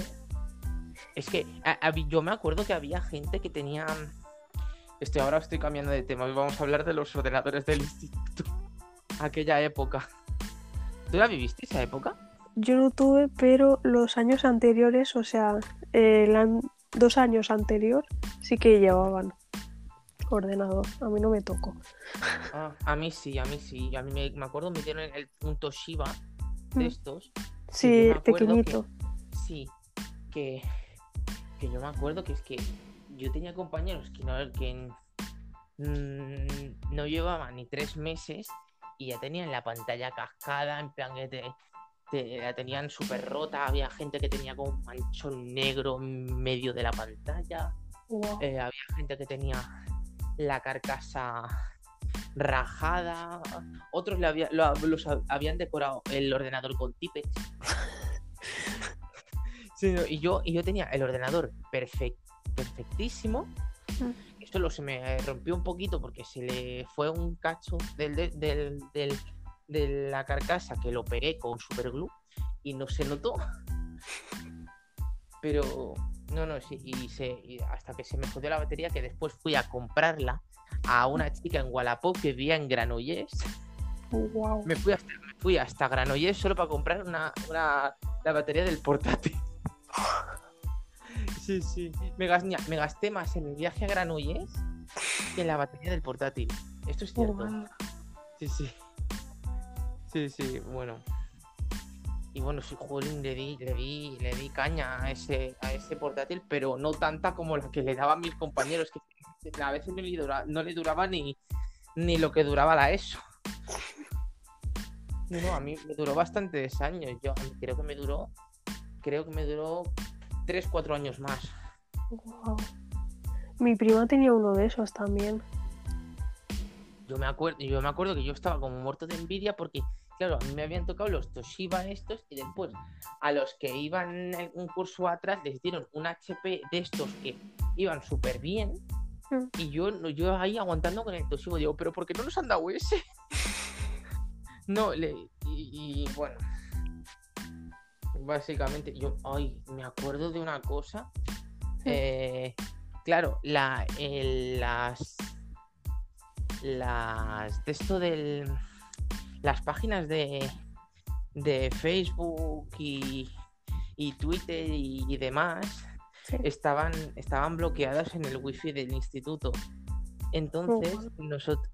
Es que a- hab- yo me acuerdo que había gente que tenía. Estoy, ahora estoy cambiando de tema. Vamos a hablar de los ordenadores del instituto. Aquella época. ¿Tú la viviste esa época? Yo no tuve, pero los años anteriores, o sea, an- dos años anterior, sí que llevaban ordenador. A mí no me tocó. Ah, a mí sí, a mí sí. A mí me, me acuerdo me dieron el punto Shiba de Mm. estos. Sí, pequeñito. Sí, que, que yo me acuerdo que es que yo tenía compañeros que no, que no llevaban ni tres meses y ya tenían la pantalla cascada, en plan que te, te- la tenían súper rota, había gente que tenía como un manchón negro en medio de la pantalla, Wow. eh, había gente que tenía la carcasa rajada, otros le había- lo- los habían decorado el ordenador con Tipex. Sí, no, y yo, y yo tenía el ordenador perfec- perfectísimo. Mm. Y solo se me rompió un poquito porque se le fue un cacho del, de, del- del- de la carcasa que lo operé con superglue y no se notó. Pero no, no, sí, y, se, y hasta que se me jodió la batería, que después fui a comprarla a una chica en Wallapop que vivía en Granollers. Wow. Me fui hasta, me fui hasta Granollers solo para comprar una, una- la batería del portátil. Sí, sí. Me, gas- me gasté más en el viaje a Granollers que en la batería del portátil. Esto es cierto. Wow. Sí, sí. Sí, sí, bueno. Y bueno, sí, jolín, le di, le di, le di caña a ese, a ese portátil, pero no tanta como la que le daban mis compañeros, que a veces no le, dura- no le duraba ni, ni lo que duraba la ESO. No, no, a mí me duró bastantes años. Yo creo que me duró, creo que me duró 3, 4 años más. Wow. Mi prima tenía uno de esos también. Yo me acuerdo, yo me acuerdo que yo estaba como muerto de envidia porque, claro, a mí me habían tocado los Toshiba estos y después a los que iban un curso atrás les dieron un HP de estos que iban súper bien Mm. y yo, no- yo ahí aguantando con el Toshiba digo, pero ¿por qué no nos han dado ese? no, le, y, y bueno, básicamente yo, ay, me acuerdo de una cosa. Eh, claro, la, las las de esto del las páginas de de Facebook y, y Twitter y, y demás Sí. estaban estaban bloqueadas en el wifi del instituto. Entonces nosotros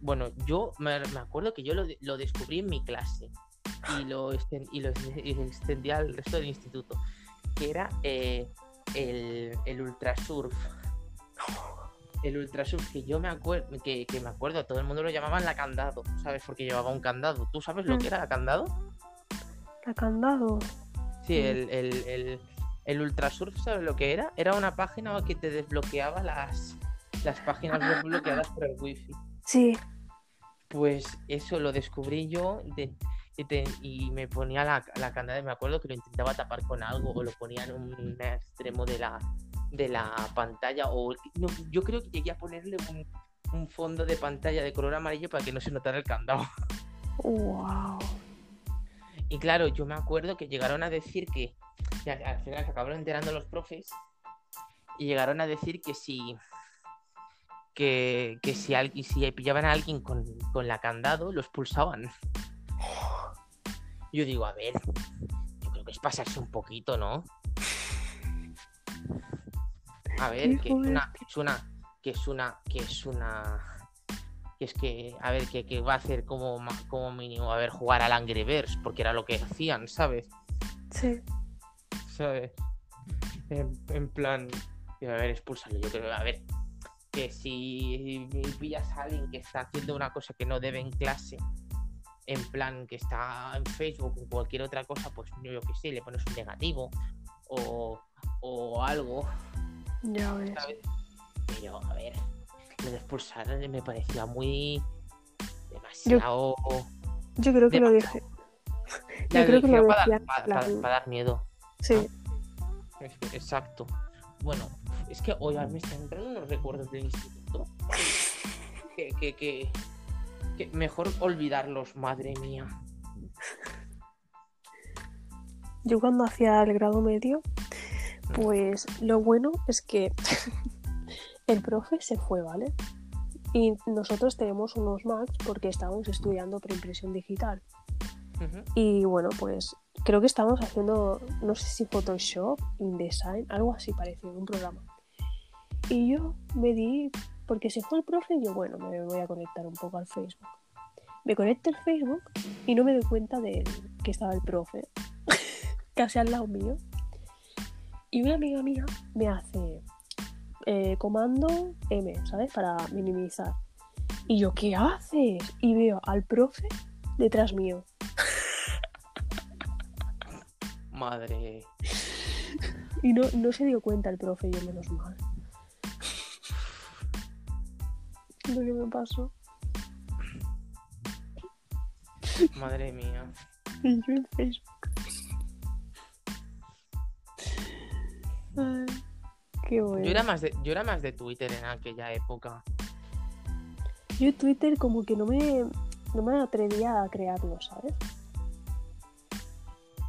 bueno yo me, me acuerdo que yo lo, lo descubrí en mi clase y lo, esten- y lo y extendía al resto del instituto que era eh, el, el ultrasurf el ultrasurf que yo me acuerdo que, que me acuerdo todo el mundo lo llamaban la candado sabes porque llevaba un candado tú sabes lo Mm. que era la candado La candado. sí Mm. el, el, el, el ultrasurf sabes lo que era era una página que te desbloqueaba las las páginas web bloqueadas por el wifi Sí. pues eso lo descubrí yo de- y, te- y me ponía la, la candada me acuerdo que lo intentaba tapar con algo o lo ponía en un extremo de la, de la pantalla o no, yo creo que llegué a ponerle un, un fondo de pantalla de color amarillo para que no se notara el candado. Wow. Y claro, yo me acuerdo que llegaron a decir que, al al final se acabaron enterando los profes y llegaron a decir que si que, que si, al- si pillaban a alguien con, con la candado, lo expulsaban. Yo digo, a ver, yo creo que es pasarse un poquito, ¿no? A ver, que es una, que es una, que es una, que es una, que es que, a ver, que, que va a hacer como, como mínimo, a ver, jugar al Angry Birds, porque era lo que hacían, ¿sabes? Sí. ¿Sabes? En, en plan, que, a ver, expúlsalo, yo creo, a ver, que si pillas a alguien que está haciendo una cosa que no debe en clase, en plan que está en Facebook o cualquier otra cosa, pues yo qué sé, le pones un negativo o, o algo, Ya ves. ¿sabes? Pero, a ver, lo de expulsar me parecía muy demasiado. Yo creo que lo dejé. La creo que lo para, decían, para- la- para- para dar miedo. Sí, Exacto. Bueno, es que hoy me están entrando unos recuerdos del instituto. Que, que, que, que mejor olvidarlos, madre mía. yo cuando hacía el grado medio, pues lo bueno es que el profe se fue, ¿vale? Y nosotros tenemos unos Macs porque estábamos estudiando preimpresión digital. Y bueno, pues creo que estábamos haciendo, no sé si Photoshop, InDesign, algo así parecido, un programa. Y yo me di, porque se fue el profe, y yo, bueno, me voy a conectar un poco al Facebook. Me conecto al Facebook y no me doy cuenta de que estaba el profe, casi al lado mío. Y una amiga mía me hace eh, comando M, ¿sabes? Para minimizar. Y yo, ¿qué haces? Y veo al profe detrás mío. Madre. Y no, no se dio cuenta el profe, yo menos mal. Lo que me pasó. Madre mía. Y yo en Facebook. Ay, qué bueno. Yo era más de, yo era más de Twitter en aquella época. Yo Twitter como que no me, no me atrevía a crearlo, ¿sabes?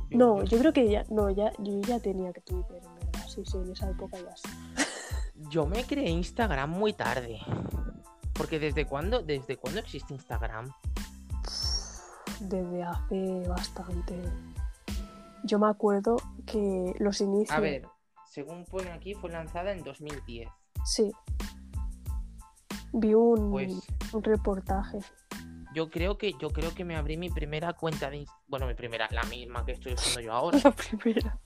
Yo- No, yo- yo creo que ya, no, ya, yo ya tenía que Twitter, en verdad. Sí, sí, en esa época ya sí. Yo me creé Instagram muy tarde. Porque desde cuándo, desde cuándo existe Instagram? Desde hace bastante. Yo me acuerdo que los inicios. A ver, según pone aquí, fue lanzada en 2010. Sí. Vi un, Pues un reportaje. yo creo que yo creo que me abrí mi primera cuenta de bueno, mi primera, la misma que estoy usando yo ahora. La primera.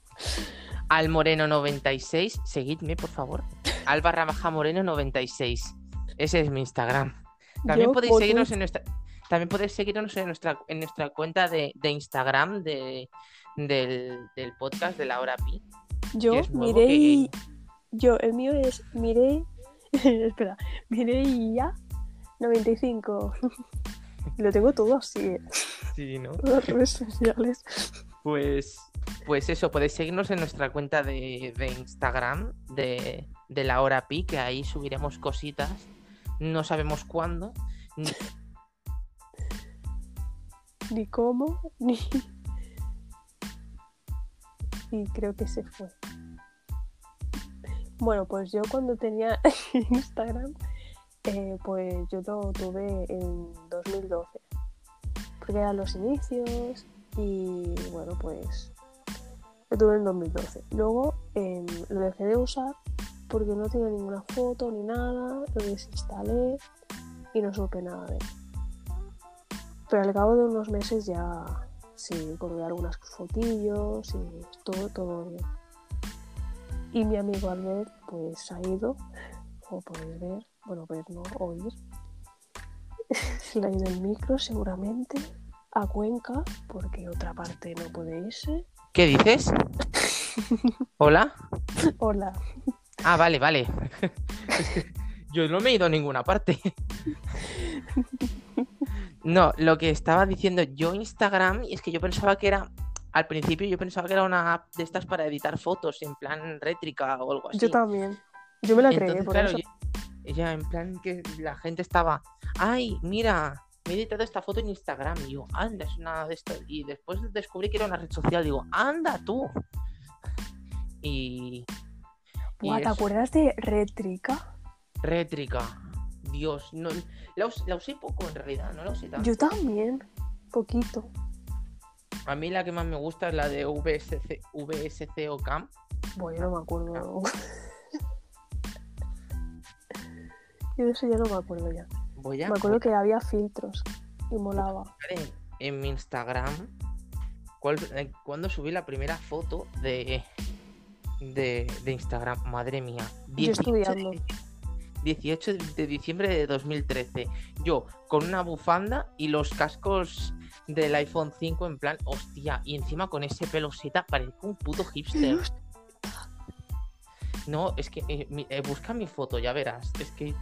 Al Moreno 96, seguidme por favor. Al barra baja Moreno 96. Ese es mi Instagram. También Yo podéis seguirnos en nuestra también podéis seguirnos en nuestra en nuestra cuenta de, de Instagram de, del, del podcast de la hora pi. Yo que es miré que- y- Yo, el mío es miré. Espera, miré y ya. 95. Lo tengo todo así, ¿eh? Sí, ¿no? Las redes sociales. Pues, pues eso, podéis seguirnos en nuestra cuenta de, de Instagram de, de la hora pi, que ahí subiremos cositas. No sabemos cuándo. ni- Ni cómo, ni. Y creo que se fue. Bueno, pues yo cuando tenía Instagram, eh, pues yo lo tuve en 2012. Porque eran los inicios y bueno, pues lo tuve en 2012. Luego em, lo dejé de usar porque no tenía ninguna foto ni nada, lo desinstalé y no supe nada de él. Pero al cabo de unos meses ya sí, colgué algunas fotillos y todo, todo bien. Y mi amigo Albert pues ha ido, como podéis ver, bueno, ver no, oír. Se le ha ido el micro seguramente a Cuenca, porque otra parte no puede irse. ¿Qué dices? ¿Hola? Hola. Ah, vale, vale. Yo no me he ido a ninguna parte. No, lo que estaba diciendo yo Instagram, y es que yo pensaba que era, al principio yo pensaba que era una app de estas para editar fotos, en plan rétrica o algo así. Yo también. Yo me la creí Entonces, por claro, eso. yo- ya en plan que la gente estaba, ay, mira, me he editado esta foto en Instagram. Y yo, anda, es una de estas. Y después descubrí que era una red social, digo, anda tú. Y. y Buah, ¿Te acuerdas de Rétrica? Rétrica. Dios, no, la, us- la usé poco en realidad, no la usé tanto. Yo también. Poquito. A mí la que más me gusta es la de VSC, VSC o CAM. Bueno, yo no me acuerdo. Ah. Yo de eso ya no me acuerdo ya. Voy a Me acuerdo que había filtros y molaba. en, en mi Instagram cuál- eh, cuando subí la primera foto de, de, de Instagram. Madre mía. Yo 18 de estudiando. 18 de diciembre de 2013. Yo con una bufanda y los cascos del iPhone 5 en plan, hostia, y encima con ese pelo seta parezco un puto hipster. No, es que eh, eh, busca mi foto, ya verás. Es que.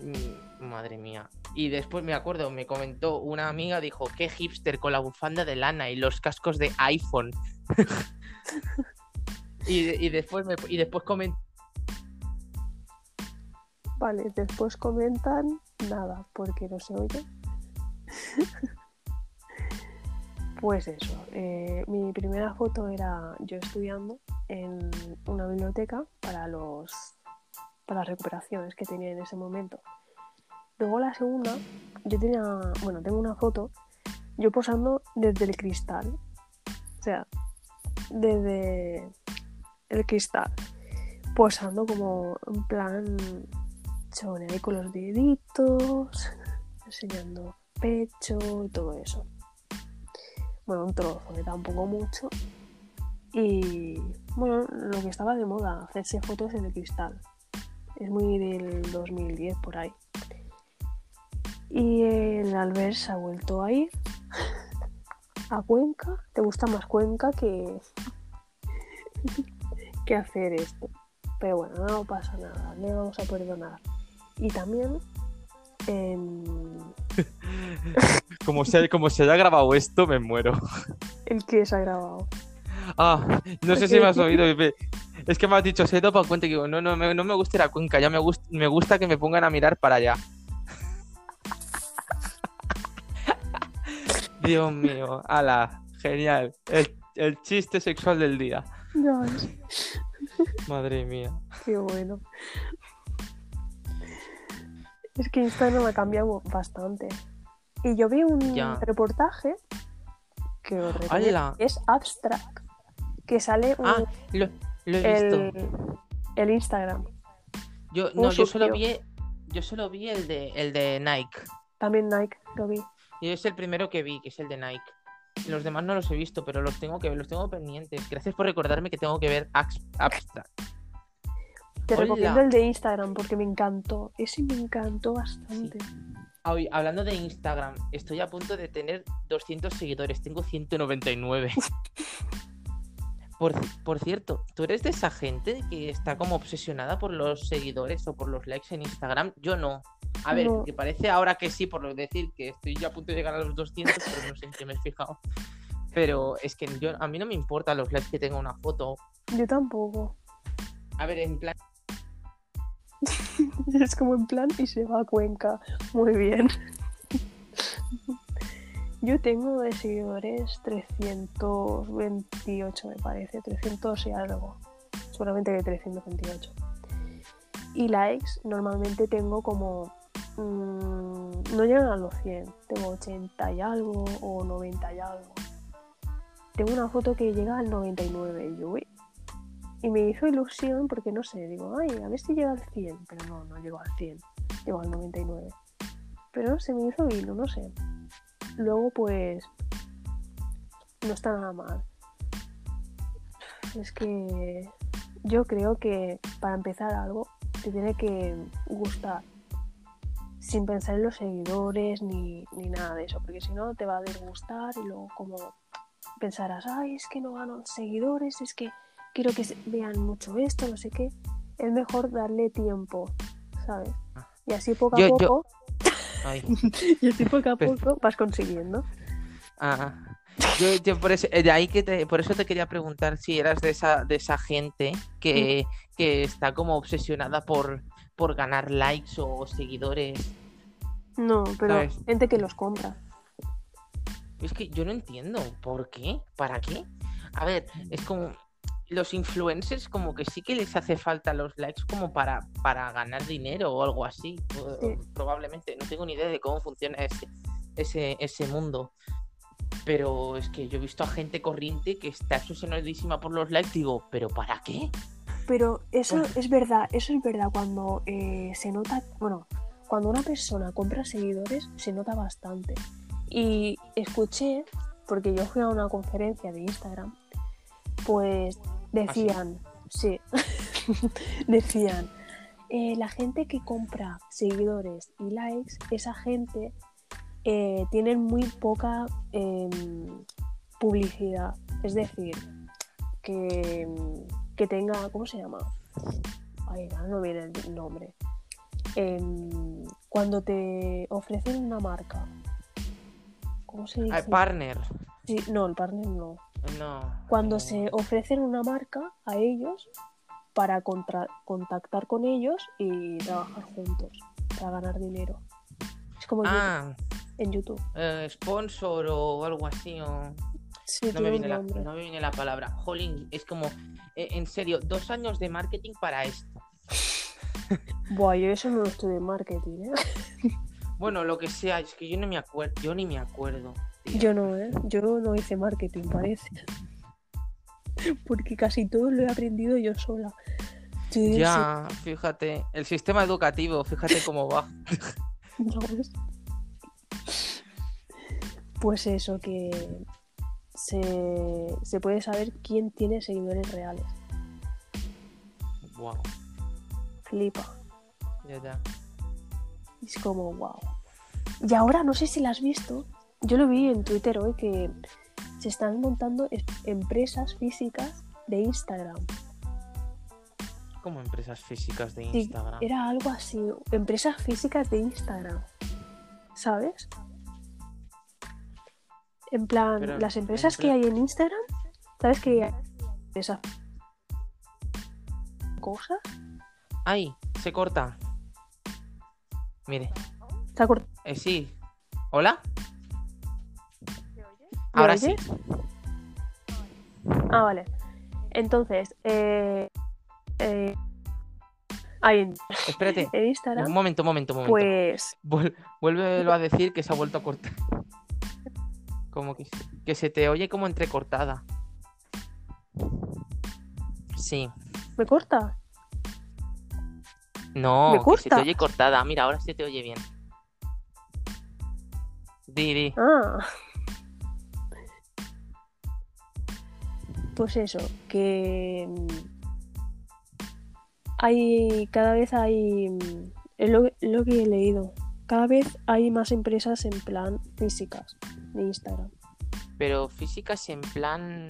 mm, Madre mía. Y después me acuerdo, me comentó una amiga, dijo, qué hipster con la bufanda de lana y los cascos de iPhone. y, y después me, y después comentó Vale, después comentan nada, porque no se oye. pues eso, eh, mi primera foto era yo estudiando en una biblioteca para los para las recuperaciones que tenía en ese momento. Luego la segunda, yo tenía, bueno, tengo una foto yo posando desde el cristal. O sea, desde el cristal. Posando como en plan chone ahí con los deditos, enseñando pecho y todo eso. Bueno, un trozo, que tampoco mucho. Y bueno, lo que estaba de moda, hacerse fotos en el cristal. Es muy del 2010 por ahí. Y el Albert se ha vuelto a ir a Cuenca. ¿Te gusta más Cuenca que, que hacer esto? Pero bueno, no pasa nada, le vamos a perdonar. Y también como, se, como se haya grabado esto, me muero. ¿El que se ha grabado? Ah, no sé si me has oído. Es que me has dicho, se para Cuenca y digo, no, no, no me gusta ir a Cuenca, ya me, me gusta que me pongan a mirar para allá. Dios mío, ala, genial. El, el chiste sexual del día. Madre mía. Qué bueno. Es que Instagram ha cambiado bastante. Y yo vi un reportaje que es abstract, que sale ah, lo, he visto. El, Instagram. Yo, no, yo solo vi, yo solo vi el de, el de Nike. También Nike, lo vi. Y es el primero que vi, que es el de Nike. Los demás no los he visto, pero los tengo que ver, los tengo pendientes. Gracias por recordarme que tengo que ver Abstract. Te recomiendo el de Instagram porque me encantó. Ese me encantó bastante. Hablando de Instagram, estoy a punto de tener 200 seguidores. Tengo 199. por, cierto, ¿tú eres de esa gente que está como obsesionada por los seguidores o por los likes en Instagram? Yo no. A ver, que parece ahora que sí, por decir que estoy ya a punto de llegar a los 200, pero no sé en qué me he fijado. Pero es que yo, a mí no me importa los likes que tenga una foto. Yo tampoco. A ver, en plan, es como en plan y se va a Cuenca. Muy bien. Yo tengo de seguidores 328, me parece. 300 y algo. Seguramente que 328. Y likes, normalmente tengo como. Mm, no llegan a los 100. Tengo 80 y algo o 90 y algo. Tengo una foto que llega al 99. Y yo, uy, y me hizo ilusión porque no sé, digo, ay, a ver si llega al 100, pero no, no llegó al 100, llegó al 99. Pero sé, me hizo hilo, no sé. Luego pues no está nada mal. Es que yo creo que para empezar algo te tiene que gustar sin pensar en los seguidores ni, ni nada de eso, porque si no te va a disgustar y luego como pensarás, ay, es que no ganan seguidores, es que quiero que vean mucho esto, no sé qué, es mejor darle tiempo, ¿sabes? Ah. Y así poco a poco. y así poco a poco vas consiguiendo. Ah. Yo, por eso, eh, de ahí que te, por eso te quería preguntar si eras de esa, de esa gente que, que está como obsesionada por, por ganar likes o seguidores. No, pero gente que los compra. Es que yo no entiendo. ¿Por qué? ¿Para qué? A ver, es como los influencers como que sí que les hace falta los likes como para, para ganar dinero o algo así. Probablemente, no tengo ni idea de cómo funciona ese, ese, ese mundo. Pero es que yo he visto a gente corriente que está obsesionadísima por los likes, digo, ¿pero para qué? Pero eso es verdad, eso es verdad cuando eh, se nota, bueno, cuando una persona compra seguidores se nota bastante. Y escuché, porque yo fui a una conferencia de Instagram, pues Decían, sí, decían, eh, la gente que compra seguidores y likes, esa gente eh, tiene muy poca em, publicidad. Es decir, que, que, tenga, ¿cómo se llama? Ay, no viene el nombre. Em, cuando te ofrecen una marca. ¿Cómo se dice? Ah, partner. Sí, no, el partner no. No. Cuando se ofrecen una marca a ellos para contra- contactar con ellos y trabajar juntos para ganar dinero. Es como YouTube- Ah, en YouTube. eh, sponsor o algo así. O... Sí, No, me tiene viene un la, nombre. no me viene la palabra. Jolín, es como, eh, en serio, dos años de marketing para esto. Buah, yo eso no lo estudié en marketing, ¿eh? Bueno, lo que sea, es que yo no me acuerdo, yo ni me acuerdo. Yo no, ¿eh? Yo no hice marketing, parece. Porque casi todo lo he aprendido yo sola. Yo Ya, fíjate, el sistema educativo, fíjate cómo va. ¿no ves? Pues eso, que se, se puede saber quién tiene seguidores reales. Wow, Flipa. ya, ya. Es como, wow. Y ahora no sé si la has visto. Yo lo vi en Twitter hoy que se están montando es- empresas físicas de Instagram. Como empresas físicas de Sí, Instagram. era algo así. Empresas físicas de Instagram. ¿Sabes? En plan, Pero, las empresas que plan- hay en Instagram, ¿sabes que hay esas cosas? ¡Ay! Se corta. Mire, ¿Te acor- eh, sí. ¿Hola? ¿Me Ahora sí. Ah, vale. Entonces, eh, eh, en, Espérate. en Un momento, un momento, un momento. pues Vuélvelo a decir que se ha vuelto a cortar. Como que, que se te oye como entrecortada. Sí. me corta. No, ¿Me que se te corta? oye cortada. Mira, ahora se te oye bien. Di, di. Ah. Pues eso, que mm, hay cada vez hay mm, es lo, lo que he leído. Cada vez hay más empresas en plan físicas de Instagram. Pero físicas en plan.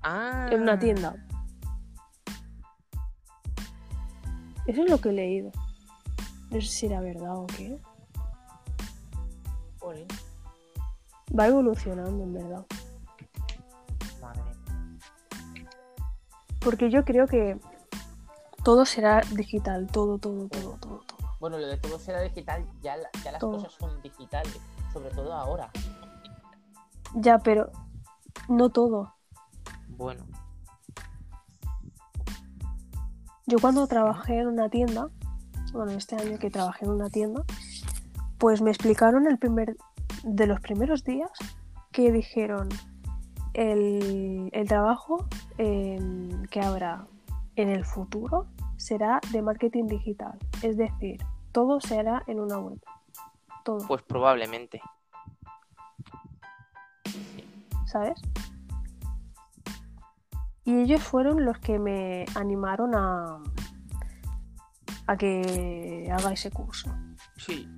Ah. En una tienda. Eso es lo que he leído. No sé si era verdad o qué. Va evolucionando, en verdad. Porque yo creo que todo será digital. Todo, todo, todo, todo, todo. Bueno, lo de todo será digital, ya, la- ya las Todo. cosas son digitales. Sobre todo ahora. Ya, pero no todo. Bueno. Yo cuando trabajé en una tienda, bueno, este año que trabajé en una tienda, pues me explicaron el primer, de los primeros días que dijeron el, el trabajo em, que habrá en el futuro será de marketing digital. Es decir, todo se hará en una web. Todo, Pues probablemente. ¿sabes? Y ellos fueron los que me animaron a, a que haga ese curso. Sí.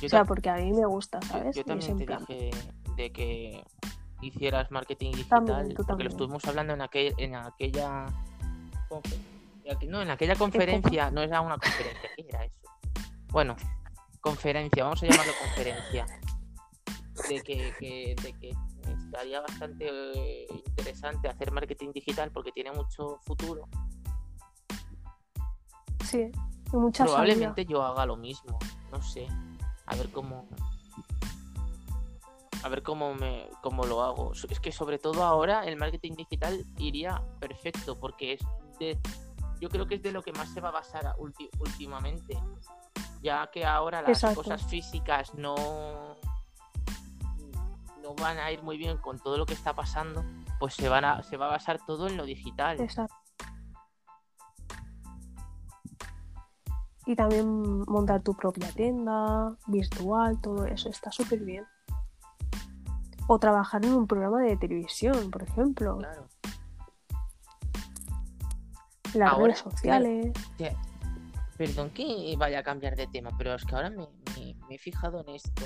Yo O sea, porque a mí me gusta, ¿sabes? Yo, también te plan, dije de que hicieras marketing digital. También, porque lo estuvimos hablando en, aquel, en aquella. No, en aquella conferencia. No era una conferencia. ¿Qué era eso? Bueno, conferencia. Vamos a llamarlo conferencia. De que, que- de que estaría bastante eh, interesante hacer marketing digital porque tiene mucho futuro. Sí, y mucha salida. Probablemente yo haga lo mismo. No sé. A ver cómo. A ver cómo me cómo lo hago. Es que sobre todo ahora el marketing digital iría perfecto porque es de yo creo que es de lo que más se va a basar ulti- últimamente. Ya que ahora las Exacto. cosas físicas no no van a ir muy bien con todo lo que está pasando, pues se van a se va a basar todo en lo digital. Exacto. Y también montar tu propia tienda, virtual, todo eso está súper bien. O trabajar en un programa de televisión, por ejemplo. Claro. Las Ahora, redes sociales. Perdón que vaya a cambiar de tema, pero es que ahora me, me- me he fijado en esto.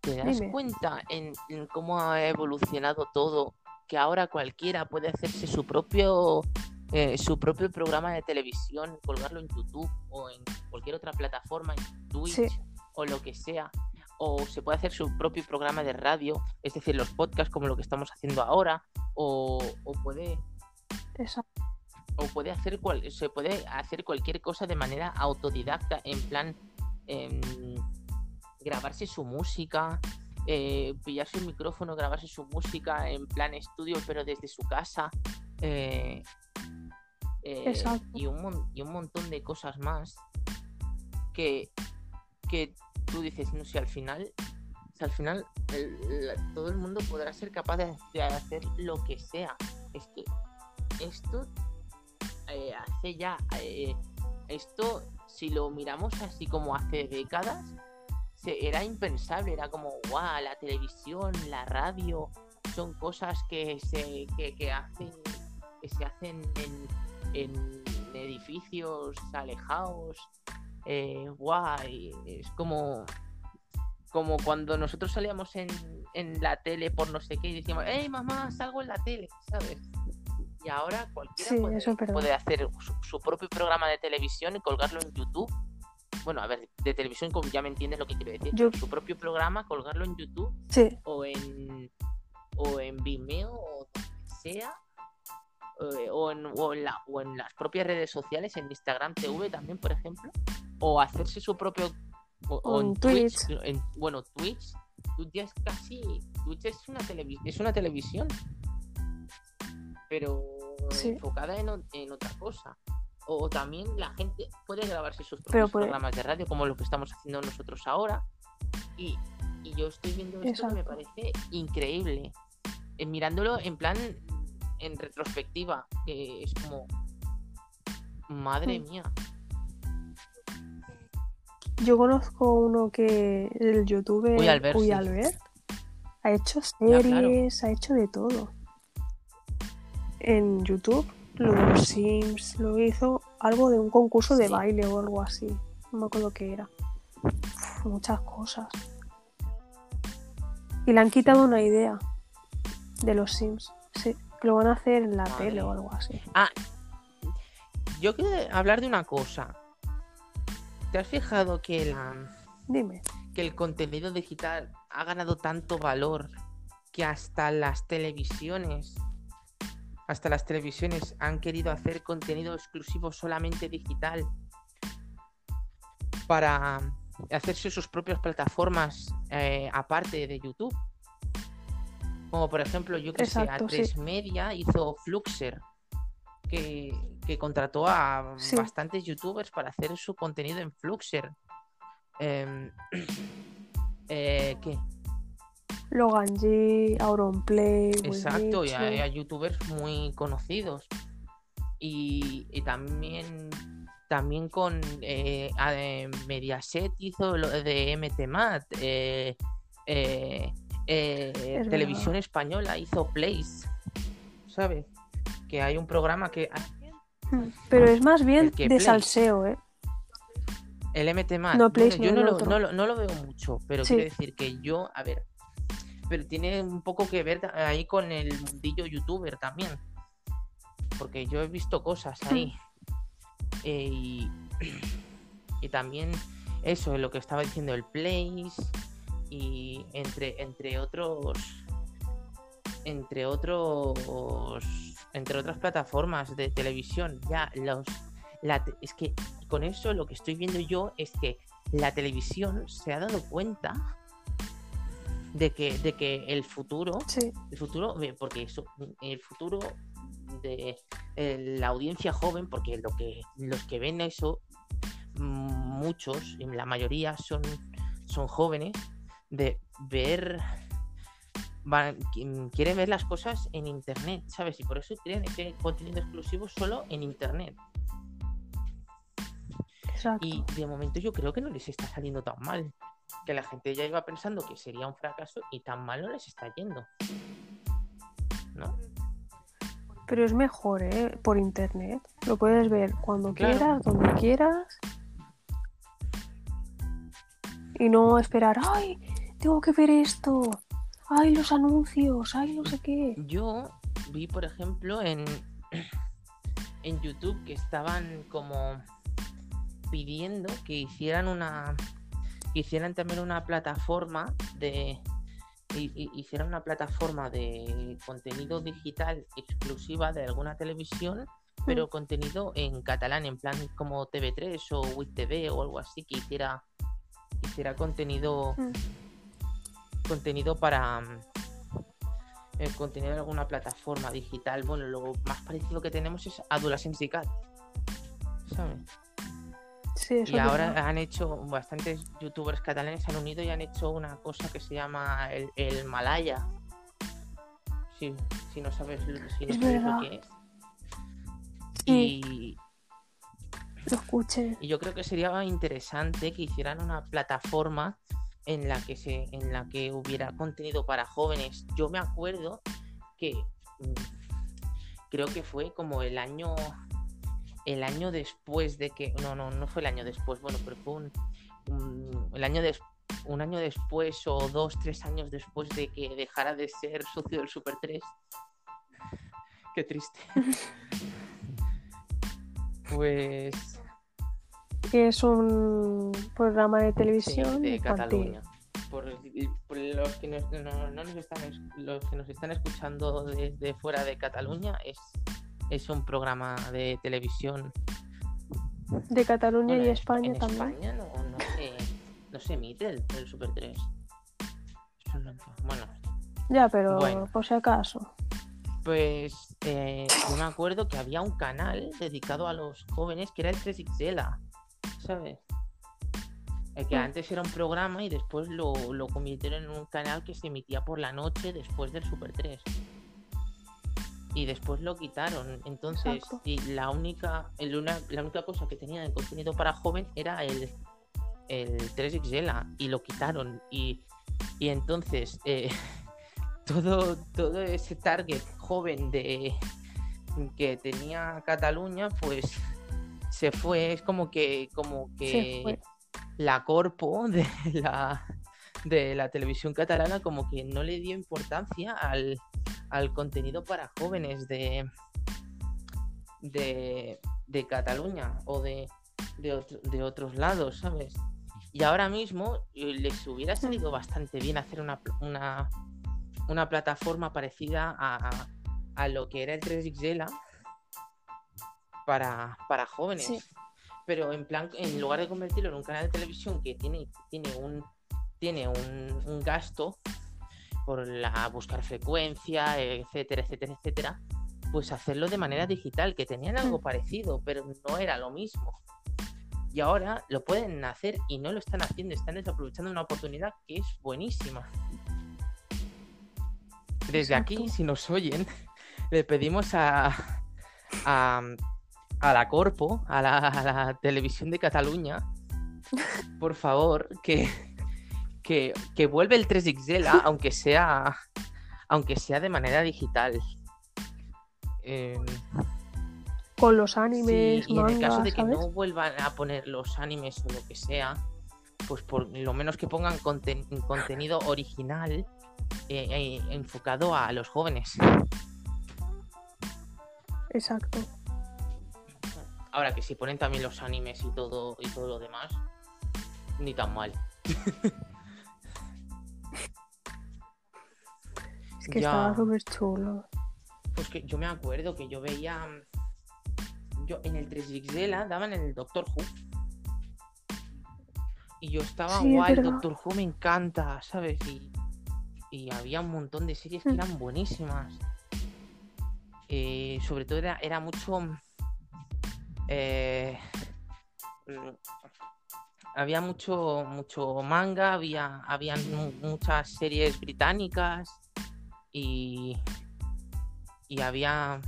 ¿Te das Dime. cuenta en, en cómo ha evolucionado todo? Que ahora cualquiera puede hacerse su propio eh, su propio programa de televisión, colgarlo en YouTube o en cualquier otra plataforma, en Twitch Sí. o lo que sea. O se puede hacer su propio programa de radio, es decir, los podcasts como lo que estamos haciendo ahora, o, o puede o puede hacer cual, se puede hacer cualquier cosa de manera autodidacta, en plan em, grabarse su música, eh, pillarse un micrófono, grabarse su música en plan estudio, pero desde su casa. eh, eh, y, un, y un montón de cosas más que, que tú dices, no sé, al final, si al final todo el mundo podrá ser capaz de, hacer lo que sea. Es que esto eh, hace ya eh, esto si lo miramos así como hace décadas era impensable era como guau la televisión la radio son cosas que se que, que hacen que se hacen en, en edificios alejados eh, guau, y es como como cuando nosotros salíamos en, en la tele por no sé qué y decíamos, hey mamá, salgo en la tele, ¿sabes? Y ahora cualquiera Sí, puede, eso hacer su, su propio programa de televisión y colgarlo en YouTube. Bueno, a ver, de televisión ya me entiendes lo que quiero decir. Yo- Su propio programa, colgarlo en YouTube Sí, o en o en Vimeo o donde sea eh, o, en, o, en la- o en las propias redes sociales en Instagram TV también por ejemplo o hacerse su propio o, o O en Twitch, Twitch. en- bueno Twitch Twitch ya es casi Twitch es una es una televisión pero Sí. enfocada en, otra cosa o también la gente puede grabarse sus propios puede- programas de radio como lo que estamos haciendo nosotros ahora y, y yo estoy viendo esto que me Exacto. parece increíble Eh, mirándolo en plan en retrospectiva que es como madre Mm. mía yo conozco uno que el youtuber Uy, Albert, Uy, sí. Albert, ha hecho claro. series, ha hecho de todo. En YouTube, lo de los Sims, lo hizo algo de un concurso de Sí. baile o algo así. No me acuerdo qué era. Uf, muchas cosas. Y le han quitado una idea de los Sims. Sí, lo van a hacer en la Madre tele o algo así. yo quiero hablar de una cosa ¿te has fijado que la Dime. que el contenido digital ha ganado tanto valor que hasta las televisiones hasta las televisiones han querido hacer contenido exclusivo solamente digital para hacerse sus propias plataformas eh, aparte de YouTube. Como por ejemplo, yo que sé, Exacto, A3 sí. Media hizo Fluxer, que, que contrató a Sí. bastantes youtubers para hacer su contenido en Fluxer. Em, eh, ¿Qué? Logan G, Auronplay, Exacto, y hay, youtubers muy conocidos. Y, y también, también con eh, a- eh, Mediaset hizo lo de MTMAT. Eh, eh, eh, Es Televisión verdad. Española hizo Place. ¿Sabes? Que hay un programa que. Mm, Pero es más bien de salseo, ¿eh? El MTMAT. No, bueno, Place yo no, lo, no, veo mucho, pero Sí. quiero decir que yo, a ver, pero tiene un poco que ver ahí con el mundillo youtuber también. Porque yo he visto cosas ahí. Eh, y, y también eso, lo que estaba diciendo el Place y entre, entre otros entre otros entre otras plataformas de televisión ya los la es que con eso lo que estoy viendo yo es que la televisión se ha dado cuenta de que de que el futuro Sí, el futuro porque eso el futuro de eh, la audiencia joven porque lo que los que ven eso mm, muchos la mayoría son son jóvenes de ver van- qui- quieren ver las cosas en internet sabes y por eso quieren ese contenido exclusivo solo en internet exacto. y de momento yo creo que no les está saliendo tan mal. Que la gente ya iba pensando que sería un fracaso y tan mal no les está yendo. ¿No? Pero es mejor, ¿eh? Por internet. Lo puedes ver cuando Claro. quieras, donde quieras. Y no esperar, ¡ay! Tengo que ver esto. ¡Ay, los anuncios! ¡Ay, no sé qué! Yo vi, por ejemplo, en, en YouTube que estaban como pidiendo que hicieran una que hicieran también una plataforma de hi- hi- hicieran una plataforma de contenido digital exclusiva de alguna televisión pero contenido en catalán en plan como TV3 o WIT TV o algo así que hiciera hiciera contenido Mm. Contenido para mm, el contenido de alguna plataforma digital. Bueno, lo más parecido que tenemos es Adolescence Cat. ¿Sabes? Sí, eso Y ahora han hecho, bastantes youtubers catalanes se han unido y han hecho una cosa que se llama el, el Malaya. Si, si no sabes, si no Es sabes lo que es. Sí. Y, Lo escuché. y yo creo que sería interesante que hicieran una plataforma en la que se en la que hubiera contenido para jóvenes. Yo me acuerdo que mm, creo que fue como el año el año después de que no no no fue el año después bueno pero fue un, un- el año des- un año después o dos tres años después de que dejara de ser socio del Super 3 qué triste. Pues Que es un programa de Sí, televisión de. Cataluña. Por, por los, que nos, no- no nos están, es- los que nos están escuchando desde fuera de Cataluña, es, es un programa de televisión. De Cataluña Bueno, y España en también. España no, no se, no se emite el, el Super 3. Eso no- Bueno, Ya, pero Bueno. por si acaso. pues eh, yo me acuerdo que había un canal dedicado a los jóvenes que era el 3XL, ¿sabes? El que Mm. antes era un programa y después lo, lo convirtieron en un canal que se emitía por la noche después del Super 3. Y después lo quitaron. Entonces, y la única, el una- la única cosa que tenía de contenido para joven era el, el 3XL y lo quitaron. Y, y entonces, eh, todo, todo ese target joven de que tenía Cataluña, pues se fue. Es como que, como que la corpo de la, de la televisión catalana como que no le dio importancia al, al contenido para jóvenes de, de, de Cataluña o de, de, otro- de otros lados, ¿sabes? Y ahora mismo eh, les hubiera salido bastante bien hacer una, una, una plataforma parecida a, a- a lo que era el 3XL para, para jóvenes Sí. pero en plan, en lugar de convertirlo en un canal de televisión que tiene, tiene un tiene un, un gasto por la buscar frecuencia, etcétera, etcétera, etcétera, pues hacerlo de manera digital, que tenían algo Mm. parecido, pero no era lo mismo. Y ahora lo pueden hacer y no lo están haciendo, están desaprovechando una oportunidad que es buenísima. Desde aquí, si nos oyen, le pedimos a, a, a la Corpo, a la, a la televisión de Cataluña, por favor, que, que, que vuelve el 3XL, aunque sea, aunque sea de manera digital. Em, Con los animes, Sí, y en el caso de que ¿sabes? no vuelvan a poner los animes o lo que sea, pues por lo menos que pongan conten- contenido original eh, eh, enfocado a los jóvenes. Exacto. Ahora que si ponen también los animes y todo y todo lo demás, ni tan mal. Es que Ya. estaba súper chulo. Pues que yo me acuerdo que yo veía. Yo en el 3XL daban el Doctor Who. Y yo estaba Sí, guay. Doctor Who me encanta, ¿sabes? Y, y había un montón de series que Mm. eran buenísimas. Eh, sobre todo era, era mucho. Eh, había mucho, mucho manga, había, había muchas series británicas y, y había,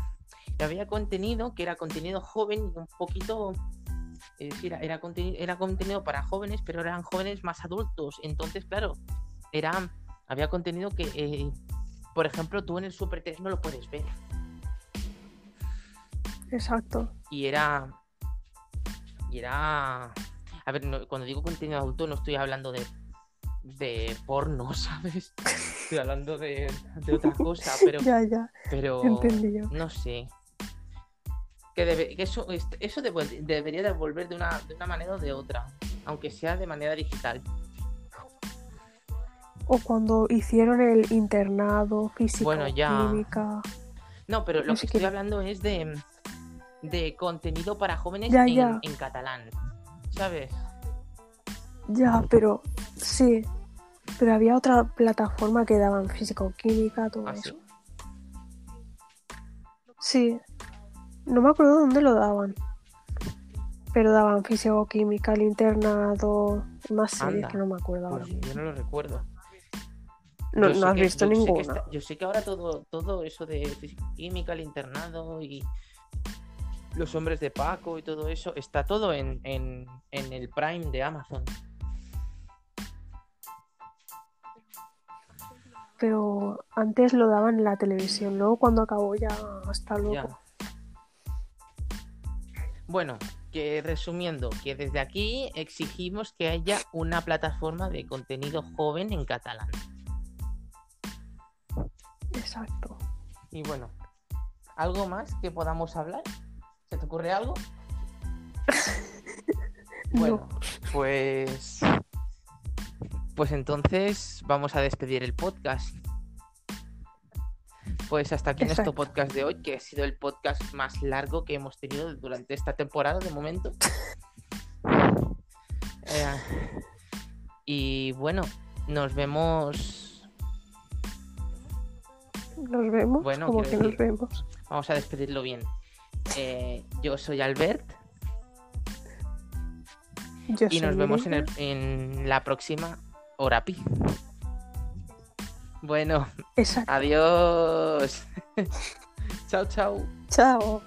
había contenido que era contenido joven y un poquito es decir, era, contenido, era contenido para jóvenes, pero eran jóvenes más adultos. Entonces, claro, era, había contenido que, eh, por ejemplo, tú en el Super 3 no lo puedes ver. Exacto. Y era. Y era. A ver, no- cuando digo contenido adulto, no estoy hablando de. de porno, ¿sabes? Estoy hablando de, de otra cosa, pero. Ya, ya. pero Entendido. no sé. Que, debe- que eso, est- eso debe- debería de volver de una, de una manera o de otra, aunque sea de manera digital. O cuando hicieron el internado, física, Bueno, ya. No, pero lo que estoy hablando es de, de contenido para jóvenes Ya, en, ya. en catalán, ¿sabes? Ya, pero sí. Pero había otra plataforma que daban física o química, todo ¿Ah, eso. Sí. No me acuerdo dónde lo daban. Pero daban físico, química, el internado, más series que no me acuerdo ahora. Pues yo no lo recuerdo. No, has que- visto yo sé ninguna. está- yo sé que ahora todo, todo eso de física química, el internado y los hombres de Paco y todo eso, está todo en, en, en el Prime de Amazon. Pero antes lo daban en la televisión, luego cuando acabó ya hasta luego. Ya. Bueno, que resumiendo, que desde aquí exigimos que haya una plataforma de contenido joven en catalán. Exacto. Y bueno, ¿algo más que podamos hablar? ¿Se te ocurre algo? Bueno, pues. Pues entonces vamos a despedir el podcast. Pues hasta aquí nuestro Exacto. podcast de hoy, que ha sido el podcast más largo que hemos tenido durante esta temporada de momento. Eh, y bueno, nos vemos. Nos vemos. Bueno, como que nos vemos. Vamos a despedirlo bien. Eh, yo soy Albert Yo y soy nos vemos en, Mireia. el- en la próxima hora pi. Bueno, Exacto. adiós. chao, chao. Chao.